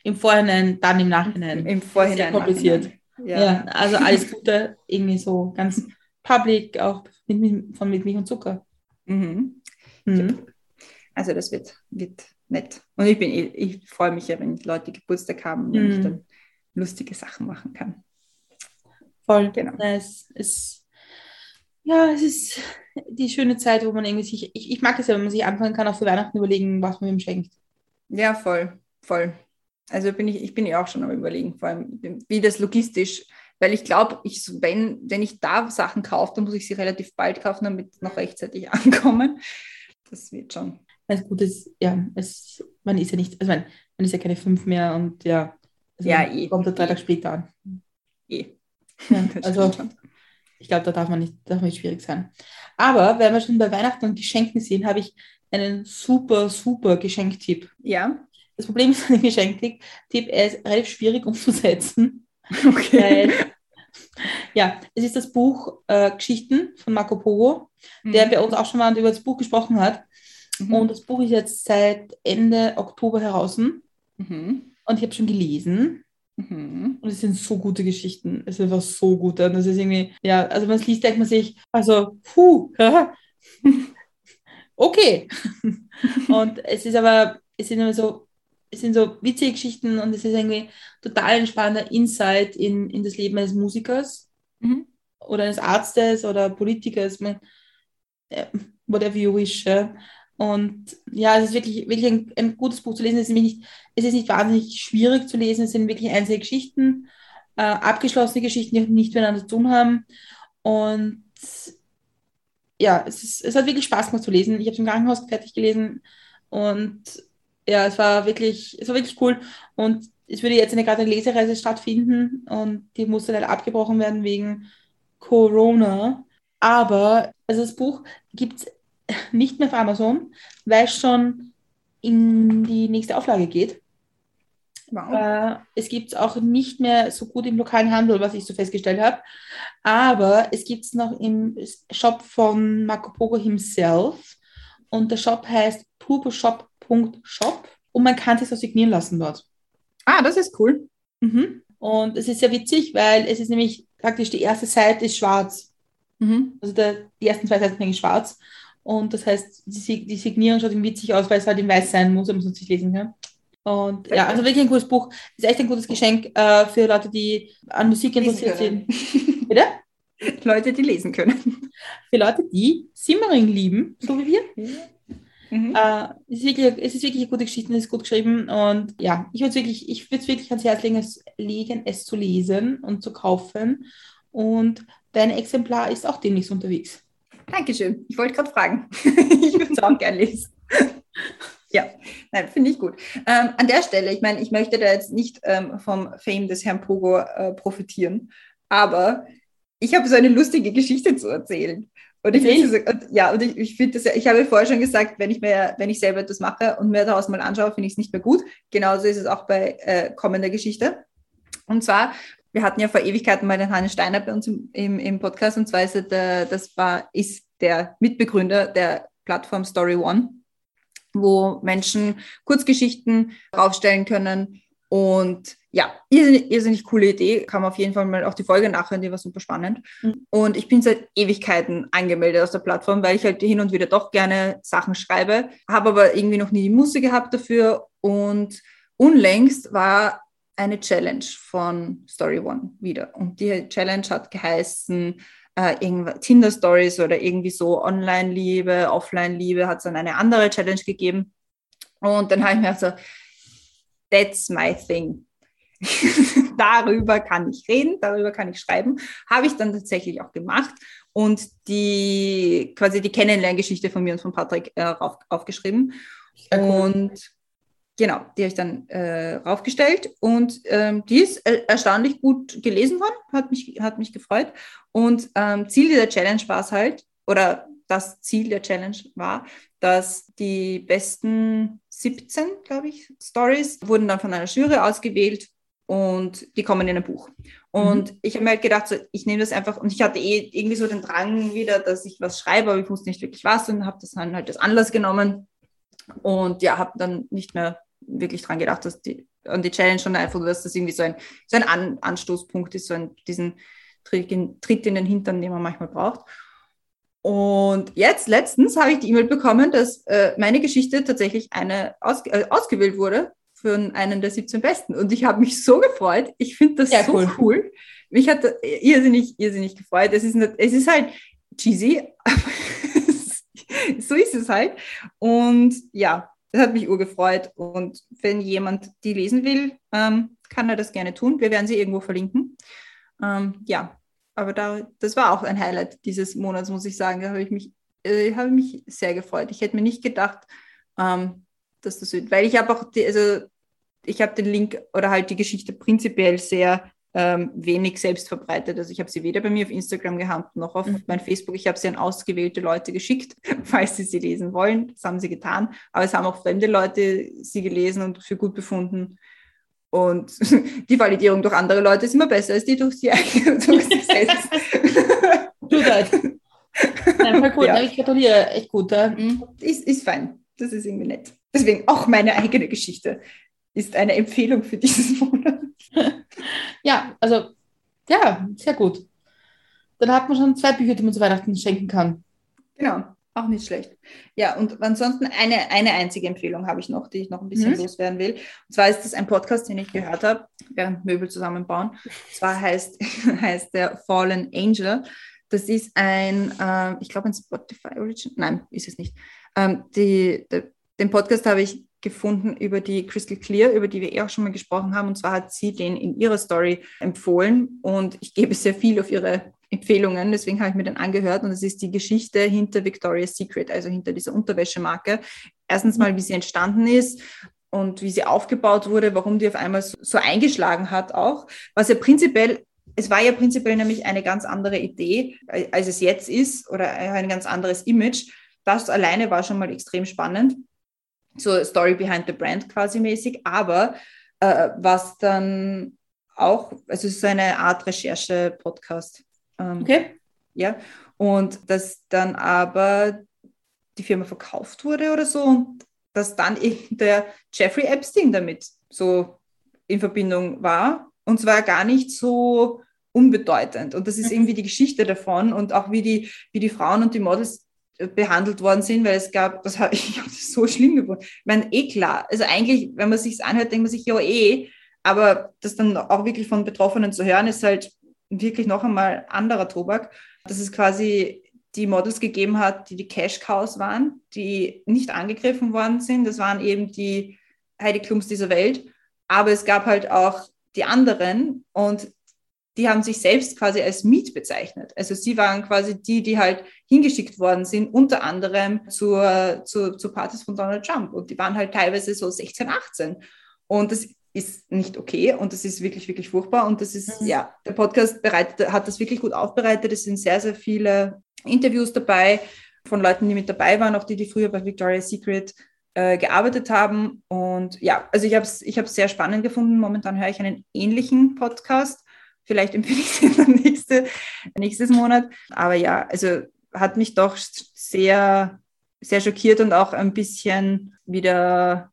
im Vorhinein, dann im Nachhinein. im Vorhinein. Sehr kompliziert. Nachhinein. Ja. Ja. also alles Gute, irgendwie so ganz public, auch mit, von mit Milch und Zucker. Mhm. Mhm. Also das wird, wird nett. Und ich bin ich freue mich ja, wenn Leute Geburtstag haben, wenn ich Mhm. dann lustige Sachen machen kann. Voll. Genau. Es ist, ja, es ist die schöne Zeit, wo man irgendwie sich, ich, ich mag es ja, wenn man sich anfangen kann, auch für Weihnachten überlegen, was man ihm schenkt. Ja, voll, voll. Also bin ich, ich bin ja auch schon am überlegen, vor allem wie das logistisch, weil ich glaube, ich, wenn, wenn ich da Sachen kaufe, dann muss ich sie relativ bald kaufen, damit noch rechtzeitig *laughs* ankommen. Das wird schon. Weil es gut ist, ja, es, man ist ja nicht, also man, man ist ja keine fünf mehr und ja, also Ja, eh. kommt er drei Tage später an. Eh. Ja, *laughs* Das also ich glaube, da darf man nicht, darf nicht schwierig sein. Aber wenn wir schon bei Weihnachten und Geschenken sind, habe ich einen super, super Geschenktipp. Ja, Das Problem ist *laughs* an dem Geschenktipp, er ist relativ schwierig umzusetzen. *laughs* okay. Weil, ja, es ist das Buch äh, Geschichten von Marco Polo, der bei uns auch schon mal über das Buch gesprochen hat. Mhm. Und das Buch ist jetzt seit Ende Oktober heraus. Und Mhm. ich habe schon gelesen. Mhm. Und es sind so gute Geschichten. Es ist einfach so gut. Und das ist irgendwie, ja, also man es liest, denkt man sich, also, puh, *laughs* okay. und es ist aber, es sind immer so, es sind so witzige Geschichten und es ist irgendwie total ein spannender Insight in, in das Leben eines Musikers Mhm. oder eines Arztes oder Politikers, man, äh, whatever you wish. Ja. Und ja, es ist wirklich, wirklich ein, ein gutes Buch zu lesen. Es ist, nicht, es ist nicht wahnsinnig schwierig zu lesen. Es sind wirklich einzelne Geschichten, äh, abgeschlossene Geschichten, die nicht miteinander zu tun haben. Und ja, es, ist, es hat wirklich Spaß gemacht zu lesen. Ich habe es im Krankenhaus fertig gelesen und ja, es war wirklich, es war wirklich cool. Und es würde jetzt eine gerade eine Lesereise stattfinden und die musste leider abgebrochen werden wegen Corona. Aber also das Buch gibt es nicht mehr auf Amazon, weil es schon in die nächste Auflage geht. Wow. Äh, es gibt es auch nicht mehr so gut im lokalen Handel, was ich so festgestellt habe. Aber es gibt es noch im Shop von Marco Polo himself. Und der Shop heißt turboshop.shop und man kann sich so signieren lassen dort. Ah, das ist cool. Mhm. Und es ist sehr witzig, weil es ist nämlich praktisch die erste Seite ist schwarz. Mhm. Also der, die ersten zwei Seiten sind schwarz. Und das heißt, die, die Signierung schaut ihm witzig aus, weil es halt in weiß sein muss, damit man es nicht lesen kann. Und ja, also wirklich ein cooles Buch. Ist echt ein gutes Geschenk äh, für Leute, die an Musik interessiert sind. *laughs* Bitte? Leute, die lesen können. Für Leute, die Simmering lieben, so wie wir. Mhm. Äh, es, ist wirklich, es ist wirklich eine gute Geschichte, es ist gut geschrieben und ja, ich würde es wirklich, ich würde es wirklich ans Herz legen es, legen, es zu lesen und zu kaufen. Und dein Exemplar ist auch demnächst unterwegs. Dankeschön. Ich wollte gerade fragen. *laughs* ich würde es auch gerne lesen. ja, nein, finde ich gut. Ähm, an der Stelle, ich meine, ich möchte da jetzt nicht ähm, vom Fame des Herrn Pogo äh, profitieren, aber ich habe so eine lustige Geschichte zu erzählen. Und ich, das- und, ja, und ich, ich finde das, ja- ich habe vorher schon gesagt, wenn ich mir, wenn ich selber etwas mache und mir daraus mal anschaue, finde ich es nicht mehr gut. Genauso ist es auch bei äh, kommender Geschichte. Und zwar, wir hatten ja vor Ewigkeiten mal den Hannes Steiner bei uns im, im, im Podcast und zwar ist er der, das war, ist der Mitbegründer der Plattform Story One, wo Menschen Kurzgeschichten draufstellen können. Und ja, irrsinnig, irrsinnig coole Idee. Kann man auf jeden Fall mal auch die Folge nachhören, die war super spannend. Mhm. Und ich bin seit Ewigkeiten angemeldet aus der Plattform, weil ich halt hin und wieder doch gerne Sachen schreibe, habe aber irgendwie noch nie die Muße gehabt dafür. Und unlängst war eine Challenge von Story One wieder. Und die Challenge hat geheißen, äh, Tinder Stories oder irgendwie so Online-Liebe, Offline-Liebe, hat es dann eine andere Challenge gegeben. Und dann habe ich mir so, that's my thing. *laughs* darüber kann ich reden, darüber kann ich schreiben. Habe ich dann tatsächlich auch gemacht und die quasi die Kennenlerngeschichte von mir und von Patrick äh, rauf, aufgeschrieben. Sehr cool. Und genau, die habe ich dann äh, raufgestellt und ähm, die ist erstaunlich gut gelesen worden, hat mich, hat mich gefreut. Und ähm, Ziel dieser Challenge war es halt, oder das Ziel der Challenge war, dass die besten 17, glaube ich, Stories wurden dann von einer Jury ausgewählt und die kommen in ein Buch. Und ich habe mir halt gedacht, so, ich nehme das einfach, und ich hatte eh irgendwie so den Drang wieder, dass ich was schreibe, aber ich wusste nicht wirklich was und habe das dann halt als Anlass genommen und ja, habe dann nicht mehr wirklich dran gedacht, dass die, an die Challenge und einfach, dass das irgendwie so ein, so ein An Anstoßpunkt ist, so ein, diesen Tritt in, Tritt in den Hintern, den man manchmal braucht. Und jetzt, letztens, habe ich die E-Mail bekommen, dass äh, meine Geschichte tatsächlich eine aus, äh, ausgewählt wurde für einen der 17 Besten. Und ich habe mich so gefreut. Ich finde das Sehr so cool. cool. Mich hat das irrsinnig, irrsinnig gefreut. Es ist, nicht, es ist halt cheesy, aber *laughs* so ist es halt. Und ja, das hat mich urgefreut. Und wenn jemand die lesen will, ähm, kann er das gerne tun. Wir werden sie irgendwo verlinken. Ähm, ja, aber da, das war auch ein Highlight dieses Monats, muss ich sagen. Da habe ich mich, äh, habe mich sehr gefreut. Ich hätte mir nicht gedacht, ähm, dass das weil ich habe auch, die, also ich habe den Link oder halt die Geschichte prinzipiell sehr ähm, wenig selbst verbreitet. Also ich habe sie weder bei mir auf Instagram gehabt noch auf Mhm. mein Facebook. Ich habe sie an ausgewählte Leute geschickt, *laughs* falls sie sie lesen wollen. Das haben sie getan. Aber es haben auch fremde Leute sie gelesen und für gut befunden. Und *laughs* die Validierung durch andere Leute ist immer besser als die durch, *laughs* sich selbst. Du das. Nein, voll cool. Ja. Nein, Ich gratuliere, echt gut. Ja. Mhm. ist, ist fein. Das ist irgendwie nett. Deswegen auch meine eigene Geschichte ist eine Empfehlung für dieses *laughs* Monat. ja, also, ja, sehr gut. Dann hat man schon zwei Bücher, die man zu Weihnachten schenken kann. Genau, auch nicht schlecht. Ja, und ansonsten eine, eine einzige Empfehlung habe ich noch, die ich noch ein bisschen Mhm. loswerden will. Und zwar ist das ein Podcast, den ich gehört habe, während Möbel zusammenbauen. Und zwar heißt, *laughs* heißt der Fallen Angel. Das ist ein, äh, ich glaube, ein Spotify Origin. Nein, ist es nicht. Ähm, die, de, den Podcast habe ich gefunden über die Crystal Clear, über die wir eh auch schon mal gesprochen haben. Und zwar hat sie den in ihrer Story empfohlen. Und ich gebe sehr viel auf ihre Empfehlungen, deswegen habe ich mir den angehört. Und es ist die Geschichte hinter Victoria's Secret, also hinter dieser Unterwäschemarke. Erstens mal, wie sie entstanden ist und wie sie aufgebaut wurde, warum die auf einmal so, eingeschlagen hat auch. Was ja prinzipiell es war ja prinzipiell nämlich eine ganz andere Idee, als es jetzt ist, oder ein ganz anderes Image. Das alleine war schon mal extrem spannend. So Story behind the brand quasi mäßig. Aber äh, was dann auch, also es ist so eine Art Recherche-Podcast. Ähm, Okay? ja, und dass dann aber die Firma verkauft wurde oder so und dass dann *laughs* eben der Jeffrey Epstein damit so in Verbindung war. Und zwar gar nicht so unbedeutend. Und das ist Mhm. irgendwie die Geschichte davon und auch wie die, wie die Frauen und die Models behandelt worden sind, weil es gab, das *laughs* habe das so schlimm gefunden. Ich meine, eh klar. Also eigentlich, wenn man sich anhört, denkt man sich, ja eh, aber das dann auch wirklich von Betroffenen zu hören, ist halt wirklich noch einmal anderer Tobak. Dass es quasi die Models gegeben hat, die die Cash Cows waren, die nicht angegriffen worden sind. Das waren eben die Heidi Klums dieser Welt. Aber es gab halt auch die anderen und die haben sich selbst quasi als Miet bezeichnet. Also sie waren quasi die, die halt hingeschickt worden sind, unter anderem zur, zu, zu Partys von Donald Trump. Und die waren halt teilweise so 16, 18. Und das ist nicht okay und das ist wirklich, wirklich furchtbar. Und das ist, Mhm. ja, der Podcast bereitet, hat das wirklich gut aufbereitet. Es sind sehr, sehr viele Interviews dabei von Leuten, die mit dabei waren, auch die, die früher bei Victoria's Secret äh, gearbeitet haben. Und ja, also ich habe es ich hab's sehr spannend gefunden. Momentan höre ich einen ähnlichen Podcast. Vielleicht empfehle ich *laughs* den dann nächste, nächstes Monat. Aber ja, also hat mich doch sehr, sehr schockiert und auch ein bisschen wieder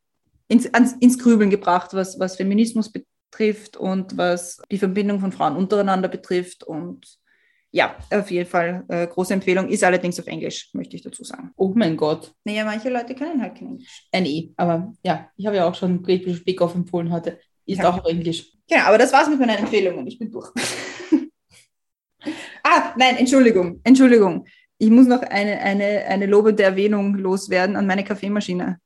ins, ans, ins Grübeln gebracht, was, was Feminismus betrifft und was die Verbindung von Frauen untereinander betrifft. Und ja, auf jeden Fall äh, große Empfehlung, ist allerdings auf Englisch, möchte ich dazu sagen. Oh mein Gott. Naja, manche Leute können halt kein Englisch. Äh, nee, aber ja, ich habe ja auch schon Great British Bake Off empfohlen heute. Ist Ja. auch auf Englisch. Genau, aber das war's mit meinen Empfehlungen. Ich bin durch. *laughs* ah, nein, Entschuldigung, Entschuldigung. Ich muss noch eine, eine, eine lobende Erwähnung loswerden an meine Kaffeemaschine.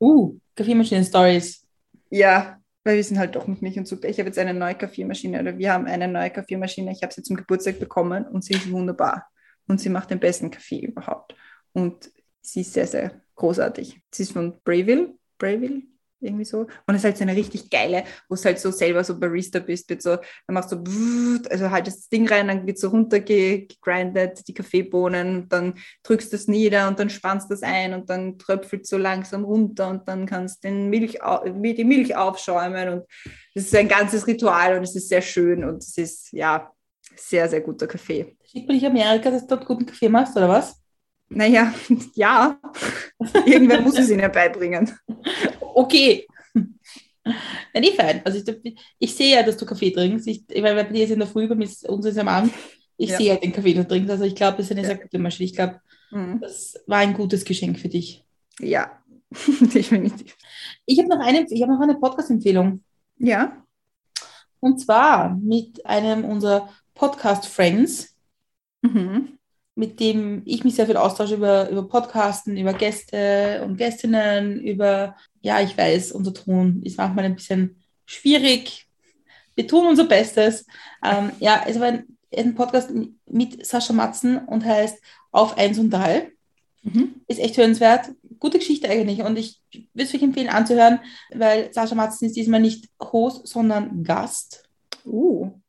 Uh, Kaffeemaschinen-Stories. Ja, weil wir sind halt doch noch nicht und super. Ich habe jetzt eine neue Kaffeemaschine oder wir haben eine neue Kaffeemaschine. Ich habe sie zum Geburtstag bekommen und sie ist wunderbar. Und sie macht den besten Kaffee überhaupt. Und sie ist sehr, sehr großartig. Sie ist von Brayville, Brayville, irgendwie so. Und es ist halt so eine richtig geile, wo es halt so selber so Barista bist, wird so, dann machst du so, also halt das Ding rein, dann wird so runtergegrindet, die Kaffeebohnen, dann drückst du es nieder und dann spannst das ein und dann tröpfelt so langsam runter und dann kannst den Milch, die Milch aufschäumen und das ist ein ganzes Ritual und es ist sehr schön und es ist, ja, sehr, sehr guter Kaffee. Schickt man dich Amerika, dass du dort guten Kaffee machst, oder was? Naja, *laughs* ja, irgendwer muss es ihnen beibringen. Okay. Ja, nee, fein. Also ich, ich sehe ja, dass du Kaffee trinkst. Ich, meine, bei dir ist in der Früh, bei mir ist uns ist am Abend. Ich Ja. sehe ja den Kaffee, den du trinkst. Also ich glaube, das ist eine Ja. sehr gute Maschine. Ich glaube, Mhm. das war ein gutes Geschenk für dich. Ja, *laughs* definitiv. Ich habe noch eine, ich habe noch eine Podcast-Empfehlung. Ja. Und zwar mit einem unserer Podcast-Friends, Mhm. Mit dem ich mich sehr viel austausche über, über Podcasten, über Gäste und Gästinnen, über, ja, ich weiß, unser Ton ist manchmal ein bisschen schwierig. Wir tun unser Bestes. Ähm, ja, es war ein, ein Podcast mit Sascha Matzen und heißt Auf 1 und 3. Mhm. Ist echt hörenswert. Gute Geschichte eigentlich. Und ich würde es euch empfehlen anzuhören, weil Sascha Matzen ist diesmal nicht Host, sondern Gast. Uh.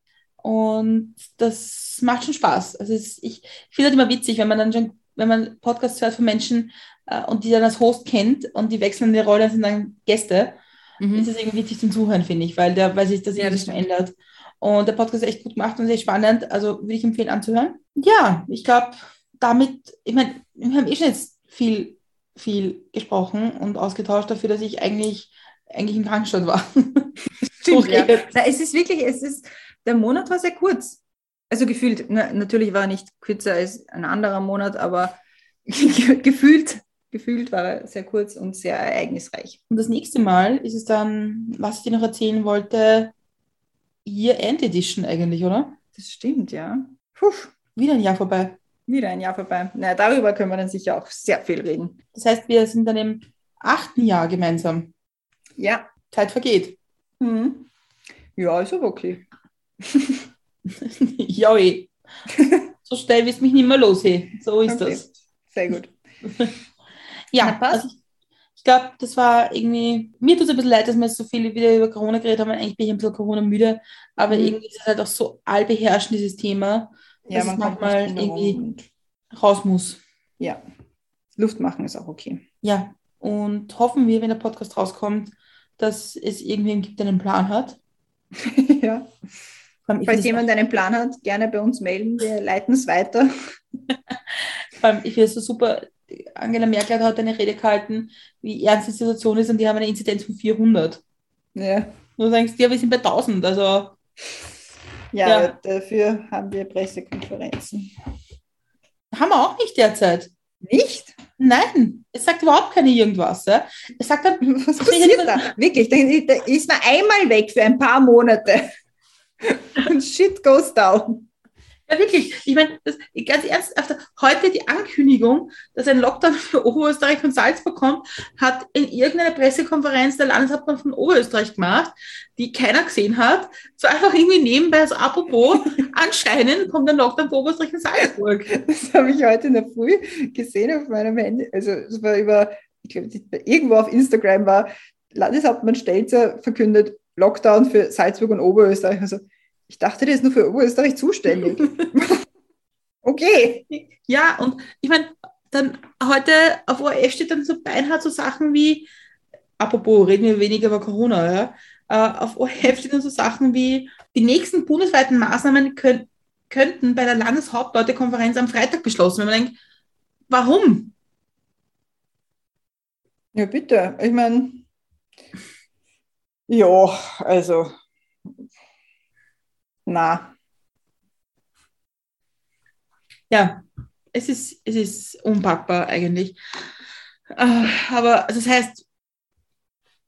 Und das macht schon Spaß. Also es, ich finde es immer witzig, wenn man dann schon, wenn man Podcasts hört von Menschen äh, und die dann als Host kennt und die wechseln die Rolle und sind dann Gäste, ist Mhm. es irgendwie witzig zum Zuhören, finde ich, weil, der, weil sich das Ja, irgendwie das so ändert. Und der Podcast ist echt gut gemacht und sehr spannend. Also würde ich empfehlen anzuhören. Ja, ich glaube, damit, ich meine, wir haben eh schon jetzt viel, viel gesprochen und ausgetauscht dafür, dass ich eigentlich, eigentlich im Krankenstand war. *laughs* Stimmt, *laughs* ja. redet. Na, es ist wirklich, es ist, der Monat war sehr kurz. Also gefühlt, na, natürlich war er nicht kürzer als ein anderer Monat, aber *laughs* gefühlt, gefühlt war er sehr kurz und sehr ereignisreich. Und das nächste Mal ist es dann, was ich dir noch erzählen wollte, Year End Edition eigentlich, oder? Das stimmt, ja. Puh, Wieder ein Jahr vorbei. wieder ein Jahr vorbei. Na, darüber können wir dann sicher auch sehr viel reden. Das heißt, wir sind dann im achten Jahr gemeinsam. Ja. Zeit vergeht. Mhm. Ja, ist aber okay. *laughs* ja, *laughs* eh. So schnell wirst du mich nicht mehr los, hey. So ist Okay. das. Sehr gut. *laughs* Ja, also ich, ich glaube, das war irgendwie, mir tut es ein bisschen leid, dass wir jetzt so viel wieder über Corona geredet haben. Eigentlich bin ich ein bisschen Corona-müde, aber Mhm. irgendwie ist es halt auch so allbeherrschend, dieses Thema, Ja, dass man es manchmal irgendwie raus muss. Ja. Luft machen ist auch okay. Ja, und hoffen wir, wenn der Podcast rauskommt, dass es irgendwen gibt, der einen Plan hat. ja. Allem, Falls jemand einen Plan hat, gerne bei uns melden. Wir leiten es weiter. *laughs* vor allem, ich finde es so super. Angela Merkel hat heute eine Rede gehalten, wie ernst die Situation ist und die haben eine Inzidenz von 400. Ja. Und du denkst, ja, wir sind bei 1000. Also, Ja, Ja. dafür haben wir Pressekonferenzen. Haben wir auch nicht derzeit. Nicht? Nein, es sagt überhaupt keine irgendwas. Ja? Es sagt dann, *laughs* Was *laughs* passiert da? Wirklich, da, da ist man einmal weg für ein paar Monate. Und shit goes down. ja wirklich, ich meine, das- ganz ernsthaft, heute die Ankündigung, dass ein Lockdown für Oberösterreich und Salzburg kommt, hat in irgendeiner Pressekonferenz der Landeshauptmann von Oberösterreich gemacht, die keiner gesehen hat. So einfach irgendwie nebenbei, also apropos, *laughs* anscheinend kommt ein Lockdown für Oberösterreich und Salzburg. Das habe ich heute in der Früh gesehen auf meinem Handy. Also es war über, ich glaube, irgendwo auf Instagram war, Landeshauptmann Stelzer verkündet Lockdown für Salzburg und Oberösterreich. Also ich dachte, der ist nur für Oberösterreich zuständig. *laughs* okay. Ja, und ich meine, dann heute auf ORF steht dann so beinhart so Sachen wie, apropos, reden wir weniger über Corona, ja, äh, auf ORF stehen dann so Sachen wie, die nächsten bundesweiten Maßnahmen könnt, könnten bei der Landeshauptleutekonferenz am Freitag beschlossen werden. Man denkt, warum? Ja, bitte. Ich meine, ja, also, na, Ja, es ist, es ist unpackbar eigentlich. Äh, aber also das heißt,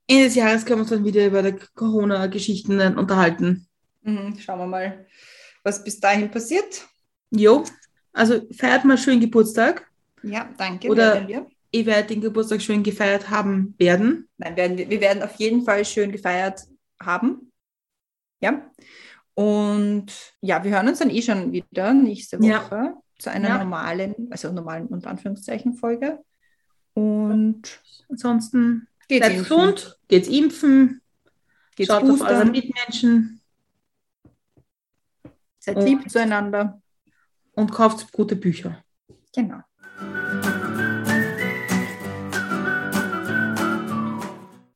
Ende des Jahres können wir uns dann wieder über die Corona-Geschichten unterhalten. mhm, schauen wir mal, was bis dahin passiert. Jo, also feiert mal schön Geburtstag. Ja, danke. Oder- wir. Ihr werdet den Geburtstag schön gefeiert haben werden. Nein, werden wir, wir werden auf jeden Fall schön gefeiert haben. Ja. Und ja, wir hören uns dann eh schon wieder nächste Ja. Woche zu einer Ja. normalen, also normalen unter Anführungszeichen Folge. Und Ansonsten geht's bleibt impfen. gesund, geht's impfen, Geht's schaut auf eure Mitmenschen seid und- lieb zueinander. und kauft gute Bücher. Genau.